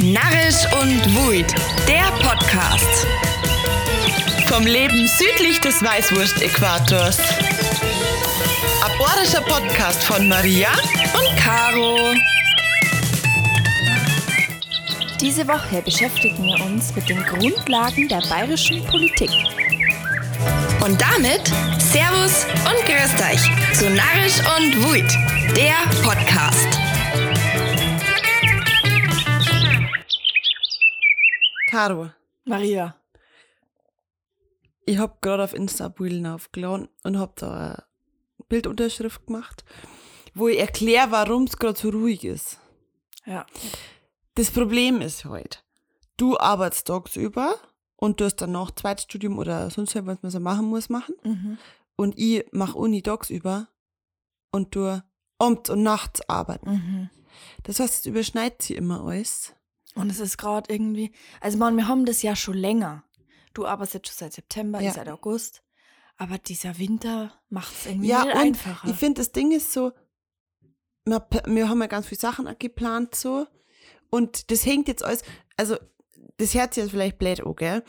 Narrisch und Wuid, der Podcast. Vom Leben südlich des Weißwurst-Äquators. Aborischer Podcast von Maria und Caro. Diese Woche beschäftigen wir uns mit den Grundlagen der bayerischen Politik. Und damit Servus und Grüßt euch zu Narrisch und Wuid, der Podcast. Caro, Maria. ich hab gerade auf Insta Bilden aufgeladen und hab da eine Bildunterschrift gemacht, wo ich erkläre, warum es gerade so ruhig ist. Ja. Das Problem ist halt, du arbeitest tagsüber und du hast dann noch Zweitstudium oder sonst was man so machen muss, machen. Mhm. Und ich mach Uni tagsüber und du abends und nachts arbeiten. Mhm. Das heißt, es überschneidet sich immer alles. Und es ist gerade irgendwie, also man, wir haben das ja schon länger. Du arbeitest jetzt schon seit September, Ja. ich seit August. Aber dieser Winter macht es irgendwie Ja, einfacher. ich finde, das Ding ist so, wir, wir haben ja ganz viele Sachen geplant so und das hängt jetzt alles, also das hört sich jetzt vielleicht blöd an, gell?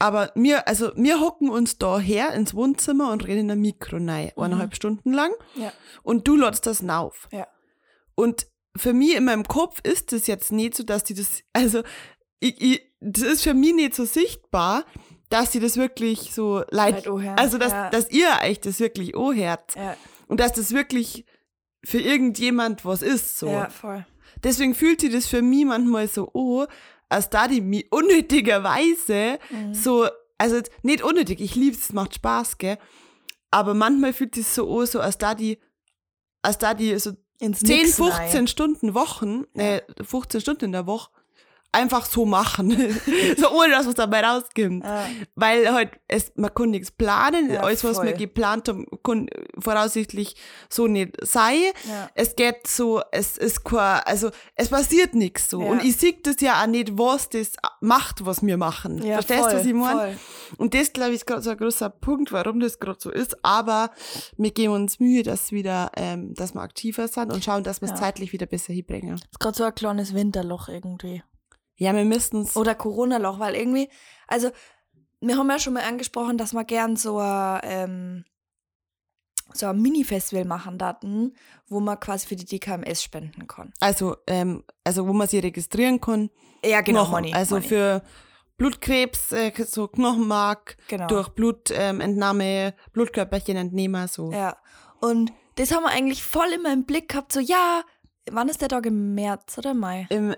Aber wir, also wir hocken uns da her ins Wohnzimmer und reden in ein Mikro rein, eineinhalb Stunden lang ja. und du lädst das auf. Ja. Und für mich in meinem Kopf ist das jetzt nicht so, dass die das, also ich, ich, das ist für mich nicht so sichtbar, dass die das wirklich so leid, Leid anhören, also dass, ja. dass ihr euch das wirklich anhört Ja, und dass das wirklich für irgendjemand was ist, so. ja, voll. Deswegen fühlt sich das für mich manchmal so an, als da die mich unnötigerweise Mhm. so, also nicht unnötig, ich lieb's, es macht Spaß, gell, aber manchmal fühlt sich so an, so als da die, als da die so Ins 10, Nix 15 rein. Stunden Wochen, äh, 15 Stunden in der Woche, einfach so machen. so ohne dass was dabei rauskommt. Ja. Weil halt, es, man kann nichts planen, Ja, alles, was voll. wir geplant haben, kann voraussichtlich so nicht sein. Ja. Es geht so, es ist kein, also es passiert nichts so. Ja. Und ich sehe das ja auch nicht, was das macht, was wir machen. Ja, Verstehst voll, du, was ich meine? Und das, glaube ich, ist gerade so ein großer Punkt, warum das gerade so ist. Aber wir geben uns Mühe, dass wieder, ähm, dass wir aktiver sind und schauen, dass wir es Ja. zeitlich wieder besser hinbringen. Das ist gerade so ein kleines Winterloch irgendwie. Ja, wir müssen es. Oder Corona-Loch, weil irgendwie, also wir haben ja schon mal angesprochen, dass wir gern so ein, ähm, so ein Mini-Festival machen daten, wo man quasi für die DKMS spenden kann. Also, ähm, also wo man sich registrieren kann. Ja, genau, Knochen. Money. Also Money. für Blutkrebs, äh, so Knochenmark, Genau. durch Blutentnahme, ähm, Entnahme, Blutkörperchen entnehmen, so. Ja. Und das haben wir eigentlich voll immer im Blick gehabt, so ja, wann ist der Tag im März oder Mai? Im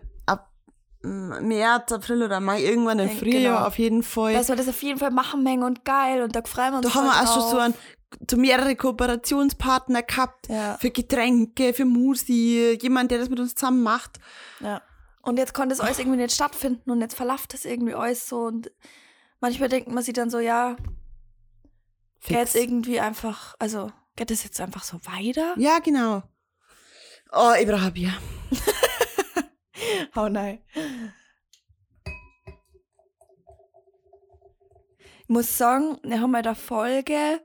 März, April oder Mai, irgendwann im Äh, Frühjahr genau. auf jeden Fall. Dass wir das auf jeden Fall machen mengen und geil und da freuen wir uns da haben wir auch schon so, ein, so mehrere Kooperationspartner gehabt. Ja. Für Getränke, für Musik, jemand, der das mit uns zusammen macht. Ja. Und jetzt konnte es alles irgendwie nicht stattfinden und jetzt verlauft es irgendwie alles so und manchmal denkt man sich dann so, ja, geht Fix. es irgendwie einfach, also geht es jetzt einfach so weiter? Ja, genau. Oh, ich brauche Bier. Oh nein. Ich muss sagen, wir haben bei der Folge,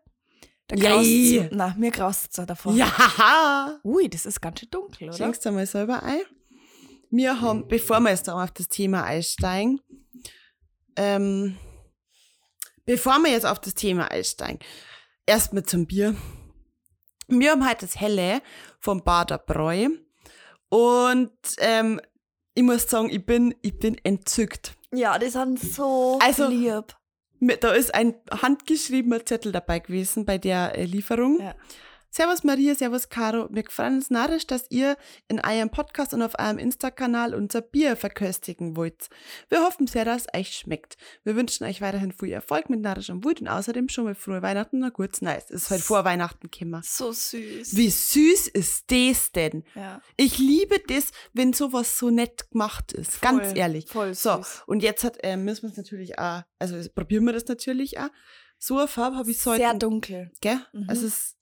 da graust na, mir graust es davor. Ja! Ui, das ist ganz schön dunkel, oder? Schenkst du mal selber ein? Wir haben, bevor wir jetzt auf das Thema einsteigen, ähm, bevor wir jetzt auf das Thema einsteigen, erstmal zum Bier. Wir haben heute das Helle vom Bader Bräu und ähm, ich muss sagen, ich bin, ich bin entzückt. Ja, die sind so Also- lieb. Da ist ein handgeschriebener Zettel dabei gewesen bei der äh, Lieferung. Ja. Servus Maria, Servus Caro. Wir freuen uns narrisch, dass ihr in eurem Podcast und auf eurem Insta-Kanal unser Bier verköstigen wollt. Wir hoffen sehr, dass es euch schmeckt. Wir wünschen euch weiterhin viel Erfolg mit narrischem Wut und außerdem schon mal frohe Weihnachten und gutes Nice. Es ist halt vor Weihnachten gekommen. So süß. Wie süß ist das denn? Ja. Ich liebe das, wenn sowas so nett gemacht ist. Ganz Voll, ehrlich. voll so, süß. und jetzt hat, äh, müssen wir es natürlich auch, also probieren wir das natürlich auch. So eine Farbe habe ich heute. Sehr dunkel. Gell? Mhm. Also es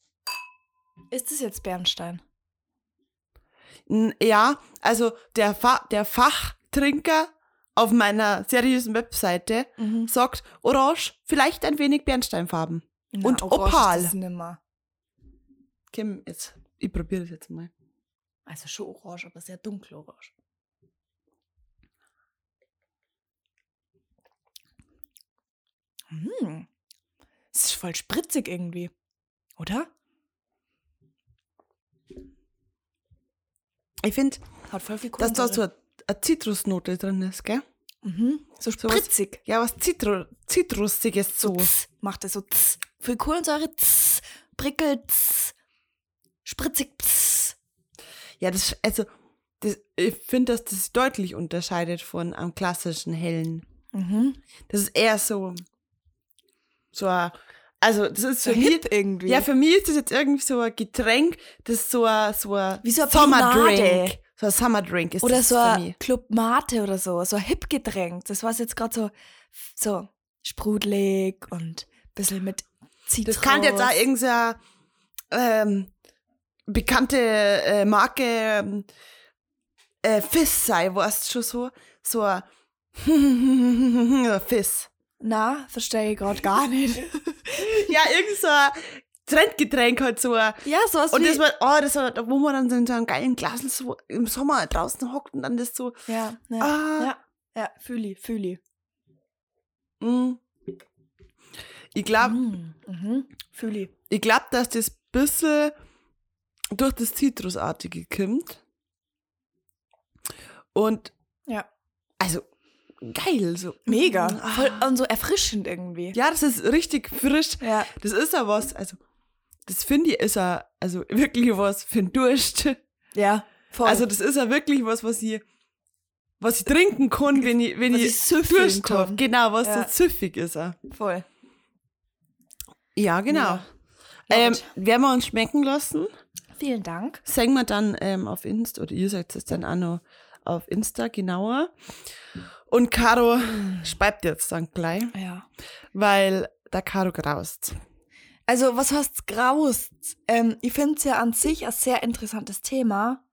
ist es jetzt Bernstein? N ja, also der, Fa der Fachtrinker auf meiner seriösen Webseite mhm. sagt Orange, vielleicht ein wenig Bernsteinfarben. Na, und Orange Opal. Ist nimmer. Kim, jetzt, ich probiere das jetzt mal. Also schon orange, aber sehr dunkel orange. Hm. Es ist voll spritzig irgendwie, oder? Ich finde, Hat voll viel dass da so eine, eine Zitrusnote drin ist, gell? Mhm. So So was- spritzig. Ja, was Zitru Zitrusiges so. Tss, macht es so tss. Viel Kohlensäure, tss, prickelt, spritzig, tss. Ja, das, also, das, ich finde, dass das sich deutlich unterscheidet von einem klassischen hellen. Mhm. Das ist eher so, so ein, also, das ist So für mich, hip irgendwie. ja, für mich ist das jetzt irgendwie so ein Getränk, das ist so ein, so ein Wie so ein Sommerdrink. So ein Sommerdrink ist oder das so für ein mich. Club Mate oder so. So ein Hip-Getränk. Das war jetzt gerade so, so sprudelig und ein bisschen mit Zitrus. Das kann jetzt auch irgendeine ähm, bekannte äh, Marke ähm, äh, Fizz sein, weißt du schon so? So ein Fizz. Na, verstehe ich gerade gar nicht. Ja, irgend so ein Trendgetränk halt so. ein- ja, sowas Und das war, oh, das war, wo man dann so in so einem geilen Glas so im Sommer draußen hockt und dann das so, ja, ja, ah, ja, ja, fühli, fühli. mm. Ich glaube, Mhm. Mhm. Fühli. ich glaub, dass das bisschen durch das Zitrusartige kommt. Und Ja. also geil so. Mega. Mm, ah. Voll, und so erfrischend irgendwie. Ja, das ist richtig frisch. Ja. Das ist ja was, also das finde ich ist ja also wirklich was für den Durst. Ja, voll. Also das ist ja wirklich was, was ich was ich trinken kann, wenn ich wenn Was ich, ich Durst habe. Genau, was Ja. so süffig ist. Ja, voll. ja genau. Ja. Ähm, werden wir uns schmecken lassen? Vielen Dank. Sagen wir dann ähm, auf Insta, oder ihr sagt es dann auch noch auf Insta genauer. Und Caro speibt jetzt dann gleich, Ja. weil der Caro graust. Also, was heißt graust? Ähm, ich finde es ja an sich ein sehr interessantes Thema,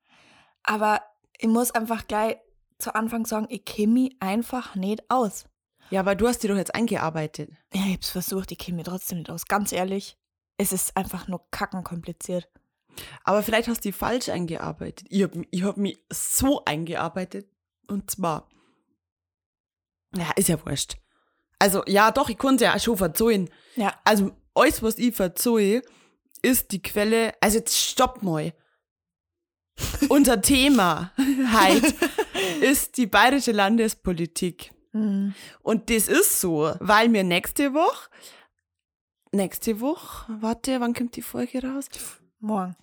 aber ich muss einfach gleich zu Anfang sagen, ich kenne mich einfach nicht aus. Ja, aber du hast die doch jetzt eingearbeitet. Ja, ich hab's versucht, ich kenne mich trotzdem nicht aus. Ganz ehrlich, es ist einfach nur kacken kompliziert. Aber vielleicht hast du die falsch eingearbeitet. Ich habe ich hab mich so eingearbeitet. Und zwar, ja, ist ja wurscht. Also, ja, doch, ich konnte ja auch schon verzeihen. Ja. Also, alles, was ich verzeihe, ist die Quelle. Also, jetzt stopp mal. Unser Thema heute ist die bayerische Landespolitik. Mhm. Und das ist so, weil wir nächste Woche, nächste Woche, warte, wann kommt die Folge raus? Morgen.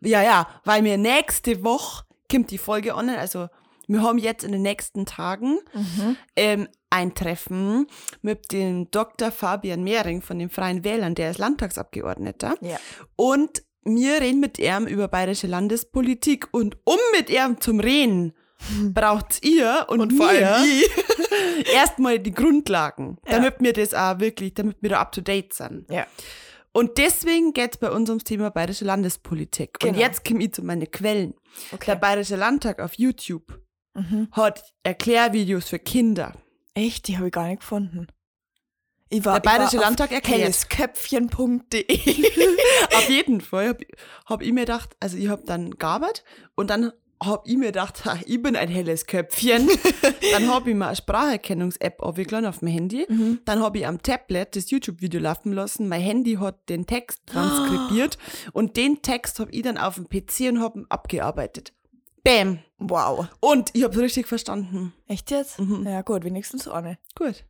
Ja, ja, weil wir nächste Woche kommt die Folge online. Also wir haben jetzt in den nächsten Tagen Mhm. ähm, ein Treffen mit dem Dr. Fabian Mehring von den Freien Wählern, der ist Landtagsabgeordneter. Ja. Und wir reden mit ihm über bayerische Landespolitik. Und um mit ihm zum Reden, braucht ihr und, Und vor allem ich. erstmal die Grundlagen, Ja. damit wir das auch wirklich, damit wir da up to date sind. Ja. Und deswegen geht es bei uns ums Thema bayerische Landespolitik. Und Genau. jetzt komme ich zu meinen Quellen. Der Okay. Bayerische Landtag auf YouTube Mhm. hat Erklärvideos für Kinder. Echt? Die habe ich gar nicht gefunden. Ich war, Der Bayerische war Landtag erklärt. hellesköpfchen.de. Auf jeden Fall habe hab ich mir gedacht, also ich habe dann gearbeitet und dann habe ich mir gedacht, ha, ich bin ein helles Köpfchen. dann habe ich mir eine Spracherkennungs-App aufgeladen auf mein Handy. Mhm. Dann habe ich am Tablet das YouTube-Video laufen lassen. Mein Handy hat den Text transkribiert und den Text habe ich dann auf dem PC und habe ihn abgearbeitet. Bam. Wow. Und ich habe es richtig verstanden. Echt jetzt? Mhm. Ja, gut, wenigstens eine. Gut.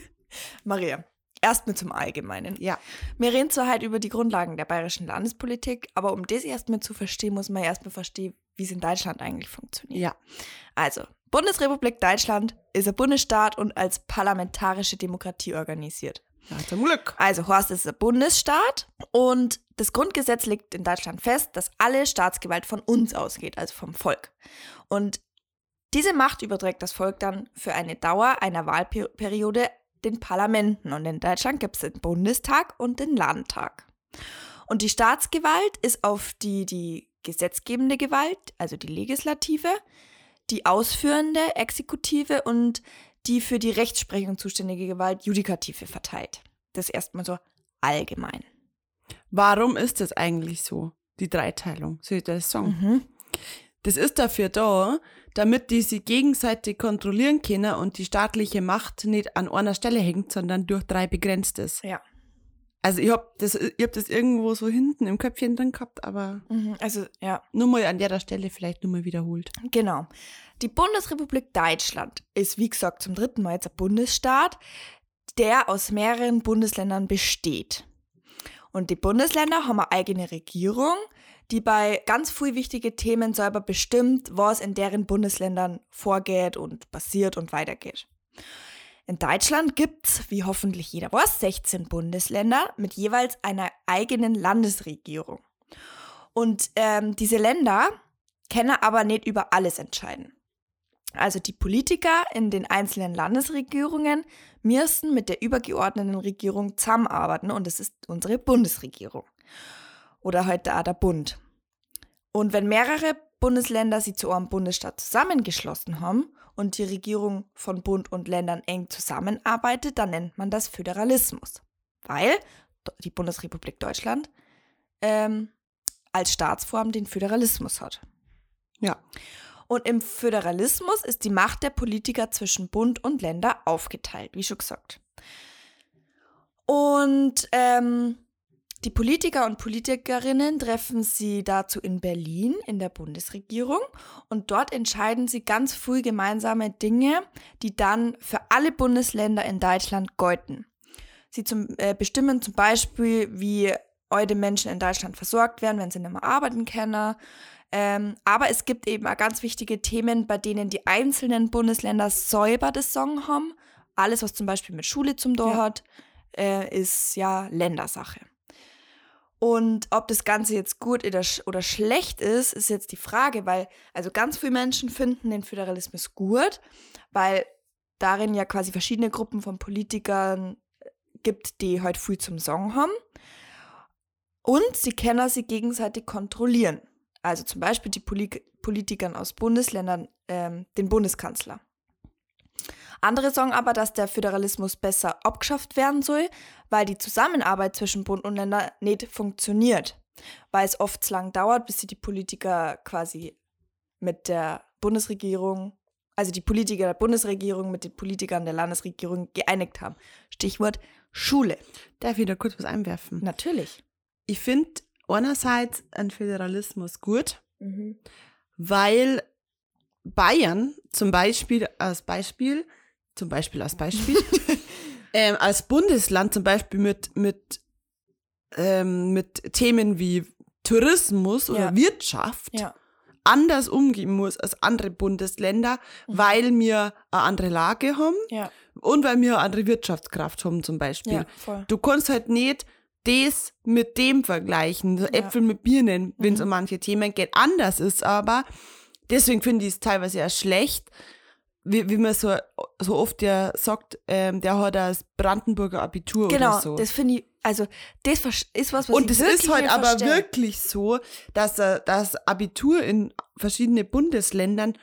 Maria, erstmal zum Allgemeinen. Ja. Wir reden zwar heute über die Grundlagen der bayerischen Landespolitik, aber um das erstmal zu verstehen, muss man erstmal verstehen, wie es in Deutschland eigentlich funktioniert. Ja. Also, Bundesrepublik Deutschland ist ein Bundesstaat und als parlamentarische Demokratie organisiert. Ja, zum Glück. Also, Horst ist ein Bundesstaat und das Grundgesetz legt in Deutschland fest, dass alle Staatsgewalt von uns ausgeht, also vom Volk. Und diese Macht überträgt das Volk dann für eine Dauer einer Wahlperiode den Parlamenten. Und in Deutschland gibt es den Bundestag und den Landtag. Und die Staatsgewalt ist auf die, die gesetzgebende Gewalt, also die Legislative, die ausführende Exekutive und die für die Rechtsprechung zuständige Gewalt Judikative verteilt. Das erstmal so allgemein. Warum ist das eigentlich so, die Dreiteilung? Soll ich das sagen? Mhm. Das ist dafür da, damit die sie gegenseitig kontrollieren können und die staatliche Macht nicht an einer Stelle hängt, sondern durch drei begrenzt ist. Ja. Also ich hab das, ich hab das irgendwo so hinten im Köpfchen drin gehabt, aber Mhm. Also, ja. nur mal an der Stelle vielleicht nur mal wiederholt. Genau. Die Bundesrepublik Deutschland ist, wie gesagt, zum dritten Mal jetzt ein Bundesstaat, der aus mehreren Bundesländern besteht. Und die Bundesländer haben eine eigene Regierung, die bei ganz viel wichtige Themen selber bestimmt, was in deren Bundesländern vorgeht und passiert und weitergeht. In Deutschland gibt's, wie hoffentlich jeder weiß, 16 Bundesländer mit jeweils einer eigenen Landesregierung. Und ähm, diese Länder können aber nicht über alles entscheiden. Also die Politiker in den einzelnen Landesregierungen müssen mit der übergeordneten Regierung zusammenarbeiten und das ist unsere Bundesregierung. Oder heute auch der Bund. Und wenn mehrere Bundesländer sich zu einem Bundesstaat zusammengeschlossen haben und die Regierung von Bund und Ländern eng zusammenarbeitet, dann nennt man das Föderalismus. Weil die Bundesrepublik Deutschland ähm, als Staatsform den Föderalismus hat. Ja. Und im Föderalismus ist die Macht der Politiker zwischen Bund und Länder aufgeteilt, wie schon gesagt. Und ähm, die Politiker und Politikerinnen treffen sie dazu in Berlin in der Bundesregierung und dort entscheiden sie ganz früh gemeinsame Dinge, die dann für alle Bundesländer in Deutschland gelten. Sie zum, äh, bestimmen zum Beispiel, wie heute Menschen in Deutschland versorgt werden, wenn sie nicht mehr arbeiten können. Ähm, aber es gibt eben auch ganz wichtige Themen, bei denen die einzelnen Bundesländer säuber das Song haben. Alles, was zum Beispiel mit Schule zum Tor Ja. hat, äh, ist ja Ländersache. Und ob das Ganze jetzt gut oder, sch oder schlecht ist, ist jetzt die Frage, weil also ganz viele Menschen finden den Föderalismus gut, weil darin ja quasi verschiedene Gruppen von Politikern gibt, die heute viel zum Song haben. Und sie können sie gegenseitig kontrollieren. Also zum Beispiel die Poli Politikern aus Bundesländern, ähm, den Bundeskanzler. Andere sagen aber, dass der Föderalismus besser abgeschafft werden soll, weil die Zusammenarbeit zwischen Bund und Ländern nicht funktioniert. Weil es oft zu lang dauert, bis sie die Politiker quasi mit der Bundesregierung, also die Politiker der Bundesregierung mit den Politikern der Landesregierung geeinigt haben. Stichwort Schule. Darf ich da kurz was einwerfen? Natürlich. Ich finde einerseits einen Föderalismus gut, weil Bayern zum Beispiel als Beispiel, zum Beispiel als Beispiel, ähm, als Bundesland zum Beispiel mit, mit, ähm, mit Themen wie Tourismus oder Ja. Wirtschaft Ja. anders umgehen muss als andere Bundesländer, weil wir eine andere Lage haben Ja. und weil wir eine andere Wirtschaftskraft haben zum Beispiel. Du kannst halt nicht das mit dem vergleichen, so. Äpfel mit Birnen, wenn es Mhm. um manche Themen geht. Anders ist aber, deswegen finde ich es teilweise ja schlecht, wie, wie man so, so oft ja sagt, ähm, der hat das Brandenburger Abitur Genau, oder so. das finde ich, also das ist was, was Und ich es wirklich ist halt aber verstehe. wirklich so, dass äh, das Abitur in verschiedenen Bundesländern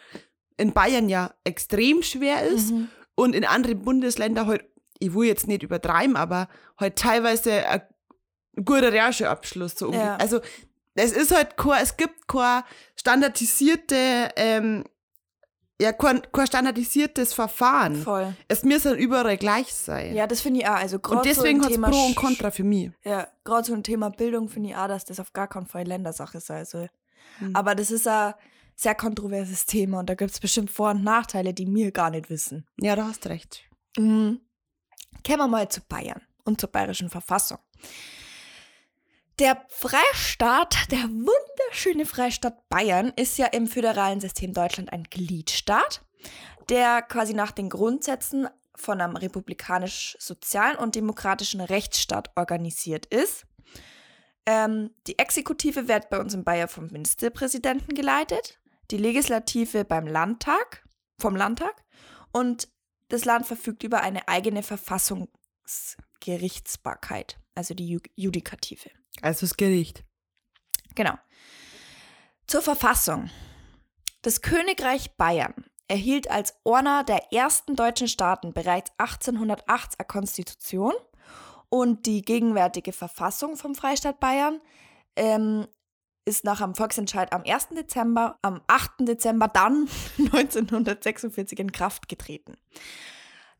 in Bayern ja extrem schwer ist Mhm. und in anderen Bundesländern halt, ich will jetzt nicht übertreiben, aber halt teilweise ein guter Realschulabschluss. So Ja. Also es ist halt kein, es gibt kein standardisierte, ähm, ja, kein, kein standardisiertes Verfahren. Voll. Es muss dann überall gleich sein. Ja, das finde ich auch. Also und deswegen so hat es Pro und Contra für mich. Ja, gerade so ein Thema Bildung finde ich auch, dass das auf gar keinen Fall Ländersache sein soll. Mhm. Aber das ist ein sehr kontroverses Thema und da gibt es bestimmt Vor- und Nachteile, die wir gar nicht wissen. Ja, da hast recht. Mhm. Kommen wir mal zu Bayern und zur bayerischen Verfassung. Der Freistaat, der wunderschöne Freistaat Bayern, ist ja im föderalen System Deutschland ein Gliedstaat, der quasi nach den Grundsätzen von einem republikanisch-sozialen und demokratischen Rechtsstaat organisiert ist. Ähm, die Exekutive wird bei uns in Bayern vom Ministerpräsidenten geleitet, die Legislative beim Landtag, vom Landtag und das Land verfügt über eine eigene Verfassungsgerichtsbarkeit, also die Ju Judikative. Also das Gericht. Genau. Zur Verfassung. Das Königreich Bayern erhielt als einer der ersten deutschen Staaten bereits 1808 eine Konstitution und die gegenwärtige Verfassung vom Freistaat Bayern ähm, ist nach einem Volksentscheid am 1. Dezember, am 8. Dezember dann 1946 in Kraft getreten.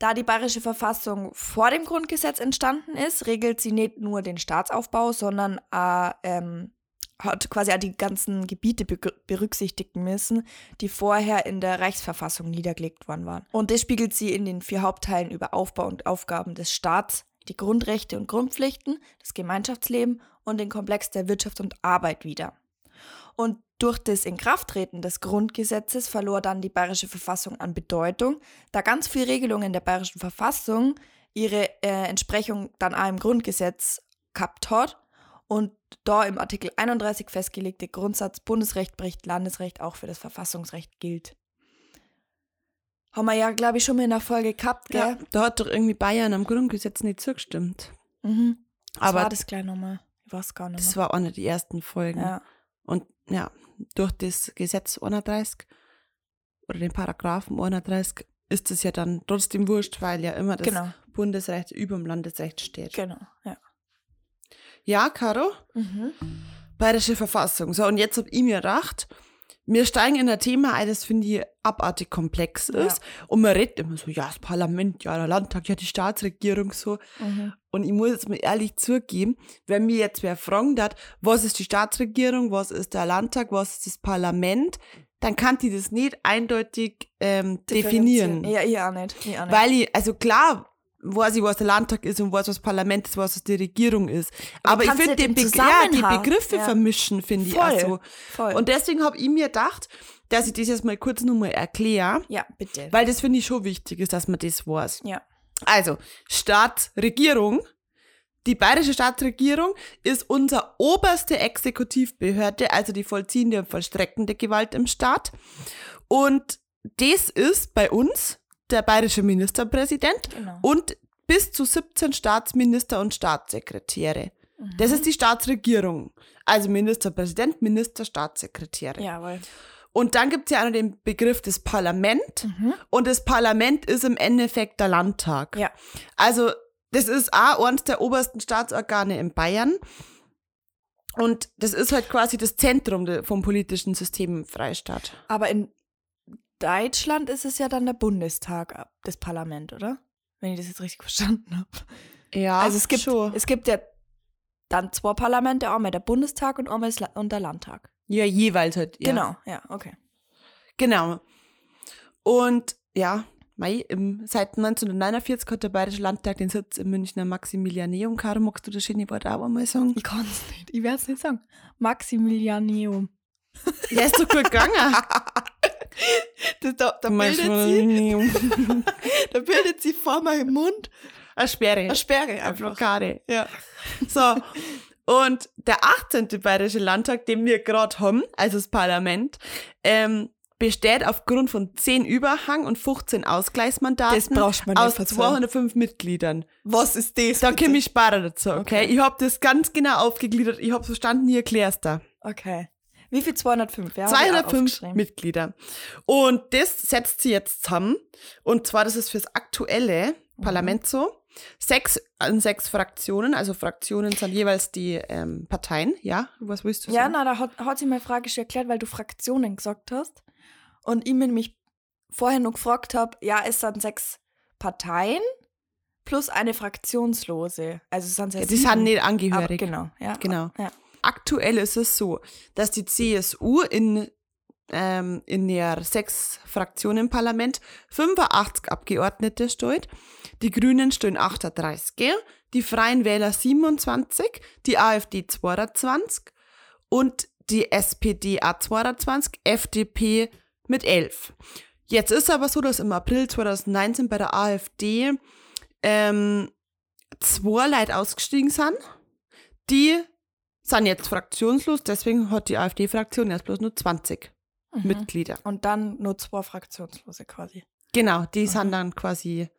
Da die bayerische Verfassung vor dem Grundgesetz entstanden ist, regelt sie nicht nur den Staatsaufbau, sondern äh, ähm, hat quasi auch die ganzen Gebiete berücksichtigen müssen, die vorher in der Reichsverfassung niedergelegt worden waren. Und das spiegelt sie in den vier Hauptteilen über Aufbau und Aufgaben des Staats, die Grundrechte und Grundpflichten, das Gemeinschaftsleben und den Komplex der Wirtschaft und Arbeit wider. Und durch das Inkrafttreten des Grundgesetzes verlor dann die bayerische Verfassung an Bedeutung, da ganz viele Regelungen der bayerischen Verfassung ihre äh, Entsprechung dann auch im Grundgesetz gehabt hat und da im Artikel 31 festgelegte Grundsatz Bundesrecht bricht Landesrecht auch für das Verfassungsrecht gilt. Haben wir ja, glaube ich, schon mal in der Folge gehabt, gell? Ja, da hat doch irgendwie Bayern am Grundgesetz nicht zugestimmt. Mhm. Was Aber war das gleich nochmal? Ich weiß gar nicht mehr. Das war eine der ersten Folgen. Ja. Und ja, durch das Gesetz 31 oder den Paragraphen 31 ist es ja dann trotzdem wurscht, weil ja immer das genau. Bundesrecht über dem Landesrecht steht. Genau, ja. Ja, Caro? Mhm. Bayerische Verfassung. So, und jetzt habe ich mir gedacht, wir steigen in ein Thema ein, das finde ich abartig komplex ist. Ja. Und man redet immer so, ja, das Parlament, ja, der Landtag, ja, die Staatsregierung so. Mhm. Und ich muss jetzt mal ehrlich zugeben, wenn mir jetzt wer fragen hat, was ist die Staatsregierung, was ist der Landtag, was ist das Parlament, dann kann die das nicht eindeutig ähm, definieren. Ja, ich auch nicht. Ich auch nicht. Weil ich, also klar, weiß ich, was der Landtag ist und weiß, was das Parlament ist, was die Regierung ist. Aber, ich finde den Begr ja, die Begriffe ja. vermischen, finde ich auch so. Voll. Und deswegen habe ich mir gedacht, dass ich das jetzt mal kurz nochmal erkläre. Ja, bitte. Weil das finde ich schon wichtig ist, dass man das weiß. Ja. Also, Staatsregierung. Die bayerische Staatsregierung ist unsere oberste Exekutivbehörde, also die vollziehende und vollstreckende Gewalt im Staat. Und das ist bei uns der bayerische Ministerpräsident genau. und bis zu 17 Staatsminister und Staatssekretäre. Mhm. Das ist die Staatsregierung. Also Ministerpräsident, Minister, Staatssekretäre. Jawohl. Und dann gibt es ja auch noch den Begriff des Parlament. Mhm. Und das Parlament ist im Endeffekt der Landtag. Ja. Also, das ist auch eines der obersten Staatsorgane in Bayern. Und das ist halt quasi das Zentrum vom politischen System im Freistaat. Aber in Deutschland ist es ja dann der Bundestag, das Parlament, oder? Wenn ich das jetzt richtig verstanden habe. Ja, also es gibt, schon. es gibt ja dann zwei Parlamente, einmal der Bundestag und einmal und der Landtag. Ja, jeweils halt. Ja. Genau, ja, okay. Genau. Und ja, Mai, im, seit 1949 hat der Bayerische Landtag den Sitz im Münchner Maximilianeum. Caro, magst du das schöne Wort auch einmal sagen? Ich kann es nicht. Ich werde es nicht sagen. Maximilianeum. Ja, ist doch gut gegangen. Da, da, bildet sie, da bildet sie vor meinem Mund eine Sperre. Eine Sperre, einfach. Eine Blockade. Ja. So. Und der 18. Bayerische Landtag, den wir gerade haben, also das Parlament, ähm, besteht aufgrund von 10 Überhang- und 15 Ausgleichsmandaten das brauchst man aus 205 Mitgliedern. Was ist das? Da komme ich sparen dazu, okay? okay. Ich habe das ganz genau aufgegliedert. Ich habe verstanden, hier erklärst da. Okay. Wie viel? 205? Ja, 205 Mitglieder. Und das setzt sie jetzt zusammen. Und zwar, das ist fürs aktuelle mhm. Parlament so. Sechs an sechs Fraktionen, also Fraktionen sind jeweils die ähm, Parteien, ja? Was willst du sagen? Ja, na, da hat, hat sie meine Frage schon erklärt, weil du Fraktionen gesagt hast. Und ich mich vorher noch gefragt habe, ja, es sind sechs Parteien plus eine Fraktionslose. Also es sind ja, Die sind nicht angehörig. Aber genau, ja. Genau. Ja aktuell ist es so, dass die CSU in, ähm, in der sechs Fraktionen im Parlament 85 Abgeordnete steht, die Grünen stehen 38, die Freien Wähler 27, die AfD 22 und die SPD A22, FDP mit 11. Jetzt ist aber so, dass im April 2019 bei der AfD ähm, zwei Leute ausgestiegen sind, die sind jetzt fraktionslos, deswegen hat die AfD-Fraktion erst bloß nur 20 mhm. Mitglieder. Und dann nur zwei Fraktionslose quasi. Genau, die mhm. sind dann quasi,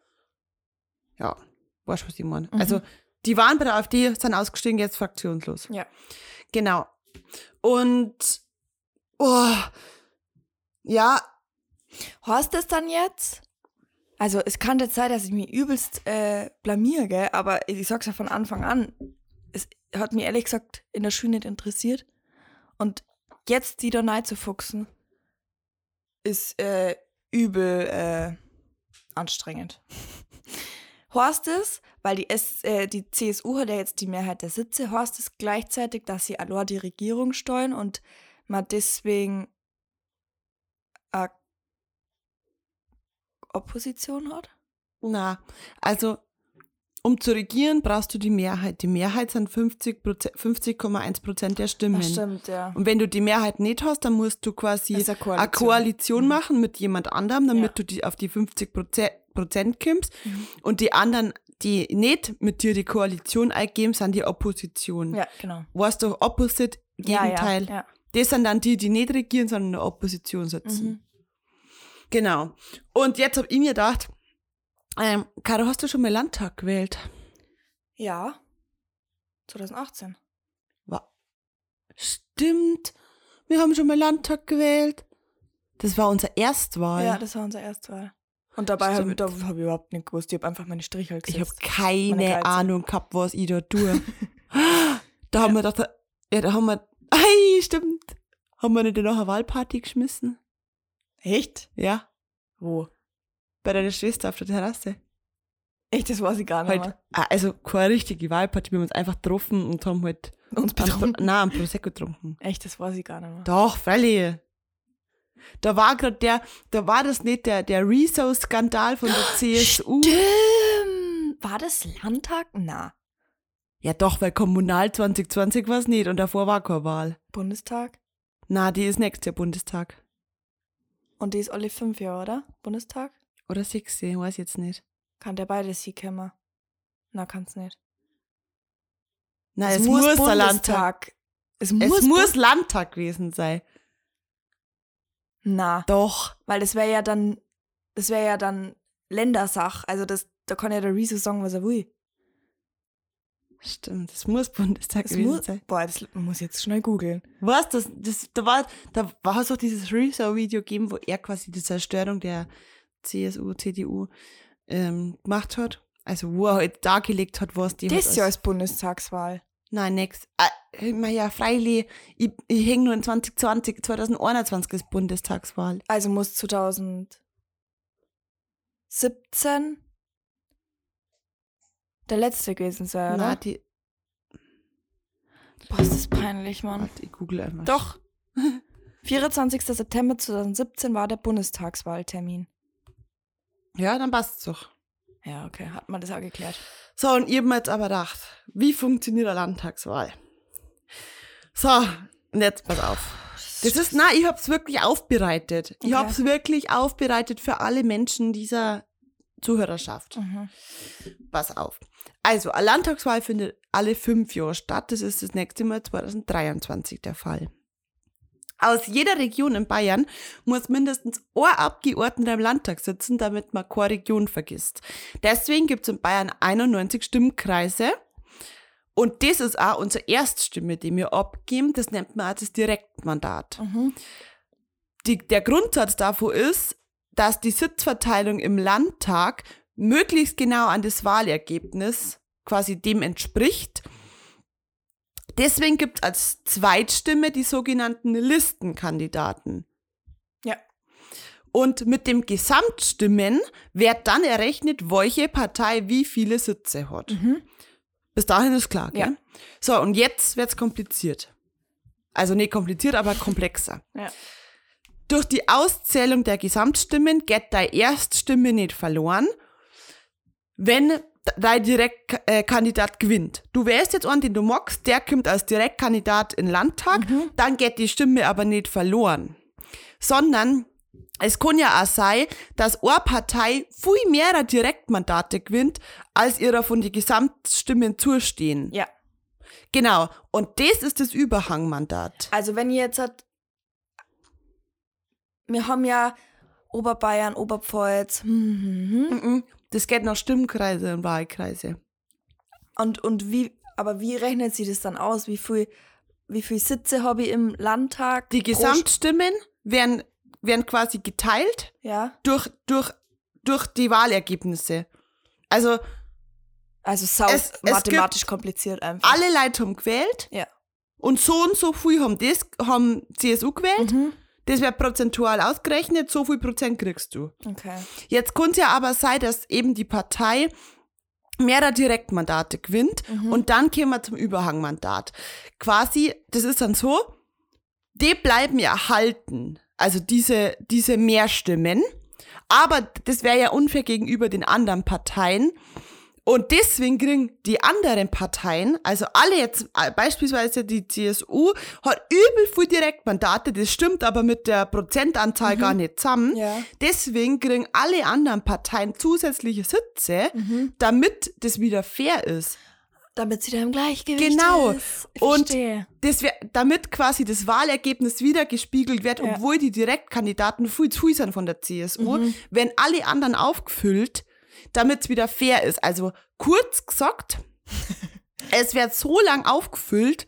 ja, weißt du, was ich meine? Mhm. Also, die waren bei der AfD, sind ausgestiegen, jetzt fraktionslos. Ja. Genau. Und, oh, ja. Heißt das dann jetzt? Also, es kann jetzt sein, dass ich mich übelst äh, blamiere, gell? aber ich sag's ja von Anfang an, es hat mich ehrlich gesagt in der Schule nicht interessiert. Und jetzt die da rein zu fuchsen, ist äh, übel äh, anstrengend. Horst es, weil die, S, äh, die CSU hat ja jetzt die Mehrheit der Sitze, Horst es gleichzeitig, dass sie allein die Regierung steuern und man deswegen äh, Opposition hat? Na, also um zu regieren, brauchst du die Mehrheit. Die Mehrheit sind 50,1 50 Prozent der Stimmen. Das stimmt, ja. Und wenn du die Mehrheit nicht hast, dann musst du quasi Das ist eine eine Koalition. Koalition machen mit jemand anderem, damit Ja. du die auf die 50 Prozent kommst. Mhm. Und die anderen, die nicht mit dir die Koalition eingeben, sind die Opposition. Ja, genau. Weißt du, Opposite, Gegenteil. Ja, ja, Das sind dann die, die nicht regieren, sondern in der Opposition sitzen. Mhm. Genau. Und jetzt hab ich mir gedacht, ähm, Caro, hast du schon mal Landtag gewählt? ja. 2018. Wa- Stimmt. Wir haben schon mal Landtag gewählt. Das war unser Erstwahl. Ja, das war unser Erstwahl. Und dabei habe da hab ich überhaupt nicht gewusst. Ich habe einfach meine Striche ich habe gesetzt. keine Meine Geize. Ahnung gehabt, was ich da tue. da haben wir gedacht, ja, da haben wir, ei, stimmt. Haben wir nicht noch eine Wahlparty geschmissen? Echt? Ja, Wo? Bei deiner Schwester auf der Terrasse. Echt, das weiß ich gar nicht Halt, ah, also keine richtige Wahlparty, wir haben uns einfach getroffen und haben halt mehr. Uns betrunken. nein, einen Prosecco getrunken. Echt, das weiß ich gar nicht mehr. Doch, freilich. Da war gerade der, da war das nicht der, der Rezo-Skandal von der CSU. Stimmt. War das Landtag? Na. Ja doch, weil Kommunal 2020 war es nicht und davor war keine Wahl. Bundestag? Na, die ist nächstes Jahr Bundestag. Und die ist alle fünf Jahre, oder? Bundestag? Oder sechs, ich weiß jetzt nicht. Kann der beides hier kommen? Na, kann's nicht. Na, es, muss, der Landtag. Es muss, Es muss Landtag gewesen sein. Na, Doch. weil das wäre ja dann, das wäre ja dann Ländersach. Also das, da kann ja der Rezo sagen, was er will. Stimmt, es muss Bundestag Es gewesen muss, sein. boah, das man muss jetzt schnell googeln. Was? Das, das, da war, da war es auch dieses Rezo-Video gegeben, wo er quasi die Zerstörung der CSU, CDU ähm, gemacht hat. Also wo er halt dargelegt hat, was die Das hat Jahr ist Bundestagswahl. Nein, nix. Ah, ja, freilich. Ich, ich hänge nur in 2020, 2021 ist Bundestagswahl. Also muss 2017 der letzte gewesen sein, oder? die. Boah, ist das peinlich, Mann. Warte, ich google einfach. Doch. 24. September 2017 war der Bundestagswahltermin. Ja, dann passt's doch. Ja, okay, hat man das auch geklärt. So, und ihr habt mir jetzt aber gedacht, wie funktioniert eine Landtagswahl? So, und jetzt pass auf. Das ist, na, ich hab's wirklich aufbereitet. Ich Okay. hab's wirklich aufbereitet für alle Menschen dieser Zuhörerschaft. Mhm. Pass auf. Also, eine Landtagswahl findet alle fünf Jahre statt. Das ist das nächste Mal 2023 der Fall. Aus jeder Region in Bayern muss mindestens ein Abgeordneter im Landtag sitzen, damit man keine Region vergisst. Deswegen gibt es in Bayern 91 Stimmkreise. Und das ist auch unsere Erststimme, die wir abgeben. Das nennt man auch das Direktmandat. Mhm. Die, der Grundsatz davon ist, dass die Sitzverteilung im Landtag möglichst genau an das Wahlergebnis quasi dem entspricht. Deswegen gibt es als Zweitstimme die sogenannten Listenkandidaten. Ja. Und mit dem Gesamtstimmen wird dann errechnet, welche Partei wie viele Sitze hat. Mhm. Bis dahin ist klar, gell? Ja. So, und jetzt wird's kompliziert. Also nicht kompliziert, aber komplexer. Ja. Durch die Auszählung der Gesamtstimmen geht deine Erststimme nicht verloren, wenn dein Direktkandidat gewinnt. Du wählst jetzt einen, den du magst, der kommt als Direktkandidat in den Landtag, dann geht die Stimme aber nicht verloren. Sondern es kann ja auch sein, dass eine Partei viel mehr Direktmandate gewinnt, als ihrer von den Gesamtstimmen zustehen. Ja. Genau. Und das ist das Überhangmandat. Also wenn ihr jetzt hat, wir haben ja Oberbayern, Oberpfalz, hm, hm, hm. Das geht nach Stimmkreise und Wahlkreise. und und wie, aber wie rechnet sie das dann aus? Wie viel, wie viel Sitze habe ich im Landtag? Die Gesamtstimmen werden, werden quasi geteilt Ja, durch, durch, durch die Wahlergebnisse. Also also sau Es- es mathematisch kompliziert einfach. alle Leute haben gewählt Ja. und so und so viel haben das, haben CSU gewählt. Mhm. Das wird prozentual ausgerechnet, so viel Prozent kriegst du. Okay. Jetzt könnte es ja aber sein, dass eben die Partei mehrere Direktmandate gewinnt und dann kämen wir zum Überhangmandat. Quasi, das ist dann so, die bleiben ja erhalten, also diese, diese Mehrstimmen, aber das wäre ja unfair gegenüber den anderen Parteien. Und deswegen kriegen die anderen Parteien, also alle jetzt, äh, beispielsweise die CSU, hat übel viel Direktmandate, das stimmt aber mit der Prozentanzahl gar nicht zusammen. Ja. Deswegen kriegen alle anderen Parteien zusätzliche Sitze, damit das wieder fair ist. Damit sie da im Gleichgewicht Genau. ist. Ich Und das wär, damit quasi das Wahlergebnis wieder gespiegelt wird, Ja. obwohl die Direktkandidaten viel zu viel sind von der CSU, Mhm. werden alle anderen aufgefüllt, damit es wieder fair ist. Also kurz gesagt, es wird so lang aufgefüllt,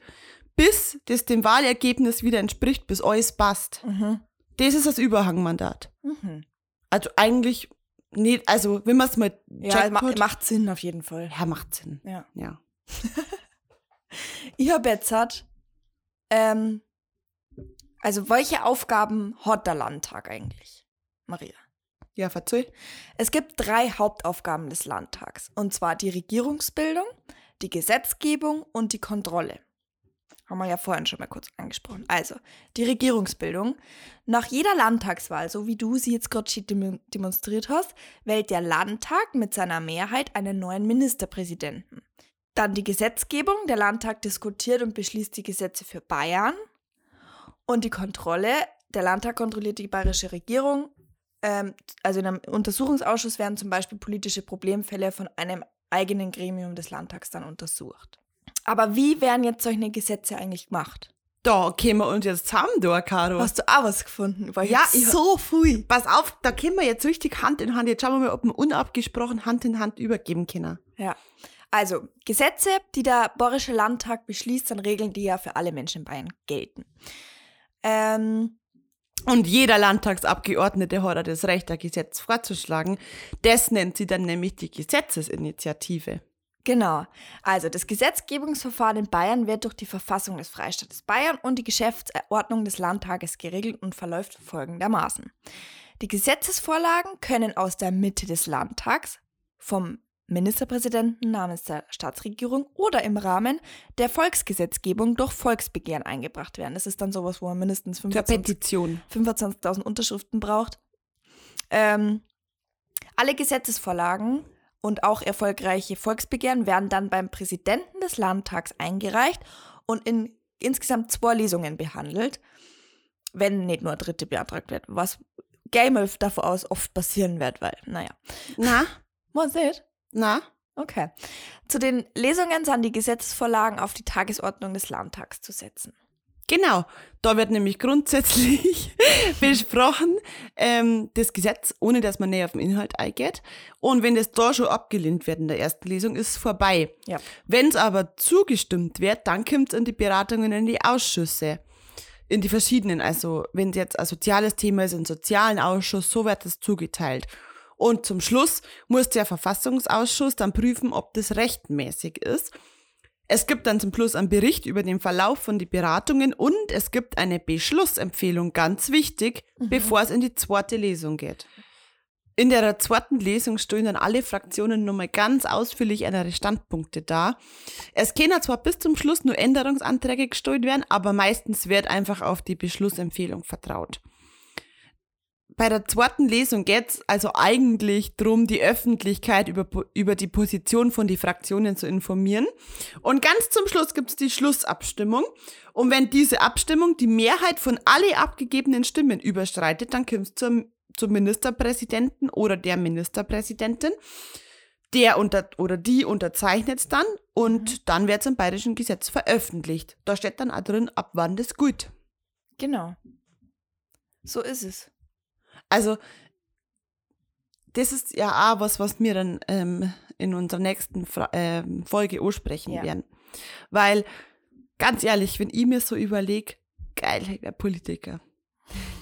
bis das dem Wahlergebnis wieder entspricht, bis alles passt. Mhm. Das ist das Überhangmandat. Mhm. Also eigentlich nicht, also wenn man es mal Ja, Jackpot- macht Sinn auf jeden Fall. ja, macht Sinn. Ja. Ja. Ich habe jetzt hat, ähm, also welche Aufgaben hat der Landtag eigentlich, Maria? Ja, verzeih. Es gibt drei Hauptaufgaben des Landtags, und zwar die Regierungsbildung, die Gesetzgebung und die Kontrolle. Haben wir ja vorhin schon mal kurz angesprochen. Also, die Regierungsbildung. Nach jeder Landtagswahl, so wie du sie jetzt gerade demonstriert hast, wählt der Landtag mit seiner Mehrheit einen neuen Ministerpräsidenten. Dann die Gesetzgebung. Der Landtag diskutiert und beschließt die Gesetze für Bayern. Und die Kontrolle. Der Landtag kontrolliert die bayerische Regierung also in einem Untersuchungsausschuss werden zum Beispiel politische Problemfälle von einem eigenen Gremium des Landtags dann untersucht. Aber wie werden jetzt solche Gesetze eigentlich gemacht? Da kämen wir uns jetzt zusammen, da, Caro. Hast du auch was gefunden? Weil Ja, ich- so viel. Pass auf, da können wir jetzt richtig Hand in Hand. Jetzt schauen wir mal, ob wir unabgesprochen Hand in Hand übergeben können. Ja. Also, Gesetze, die der Bayerische Landtag beschließt, sind Regeln, die ja für alle Menschen in Bayern gelten. Ähm, Und jeder Landtagsabgeordnete hat das Recht, ein Gesetz vorzuschlagen. Das nennt sie dann nämlich die Gesetzesinitiative. Genau. Also das Gesetzgebungsverfahren in Bayern wird durch die Verfassung des Freistaates Bayern und die Geschäftsordnung des Landtages geregelt und verläuft folgendermaßen. Die Gesetzesvorlagen können aus der Mitte des Landtags vom Ministerpräsidenten namens der Staatsregierung oder im Rahmen der Volksgesetzgebung durch Volksbegehren eingebracht werden. Das ist dann sowas, wo man mindestens Zur 25 Petition. 25.000 Unterschriften braucht. Ähm, alle Gesetzesvorlagen und auch erfolgreiche Volksbegehren werden dann beim Präsidenten des Landtags eingereicht und in insgesamt zwei Lesungen behandelt, wenn nicht nur eine dritte beantragt wird, was Game davon aus oft passieren wird, weil, naja. Na, Was nicht? Na, Okay. Zu den Lesungen sind die Gesetzesvorlagen auf die Tagesordnung des Landtags zu setzen. genau. Da wird nämlich grundsätzlich besprochen, ähm, das Gesetz, ohne dass man näher auf den Inhalt eingeht. Und wenn das da schon abgelehnt wird in der ersten Lesung, ist es vorbei. Ja. Wenn es aber zugestimmt wird, dann kommt es in die Beratungen in die Ausschüsse. In die verschiedenen, also wenn es jetzt ein soziales Thema ist, im sozialen Ausschuss, so wird es zugeteilt. Und zum Schluss muss der Verfassungsausschuss dann prüfen, ob das rechtmäßig ist. Es gibt dann zum Schluss einen Bericht über den Verlauf von den Beratungen und es gibt eine Beschlussempfehlung, ganz wichtig, bevor es in die zweite Lesung geht. In der zweiten Lesung stellen dann alle Fraktionen nochmal ganz ausführlich ihre Standpunkte dar. Es können zwar bis zum Schluss nur Änderungsanträge gestellt werden, aber meistens wird einfach auf die Beschlussempfehlung vertraut. Bei der zweiten Lesung geht es also eigentlich darum, die Öffentlichkeit über, über die Position von den Fraktionen zu informieren. Und ganz zum Schluss gibt es die Schlussabstimmung. Und wenn diese Abstimmung die Mehrheit von alle abgegebenen Stimmen überschreitet, dann kommt es zum, zum Ministerpräsidenten oder der Ministerpräsidentin. Der unter, oder die unterzeichnet es dann und dann wird es im bayerischen Gesetz veröffentlicht. Da steht dann auch drin, ab wann das gut. Genau. So ist es. Also, das ist ja auch was, was wir dann ähm, in unserer nächsten Fra ähm, Folge ansprechen Ja. werden. Weil, ganz ehrlich, wenn ich mir so überlege, geil, ich Politiker,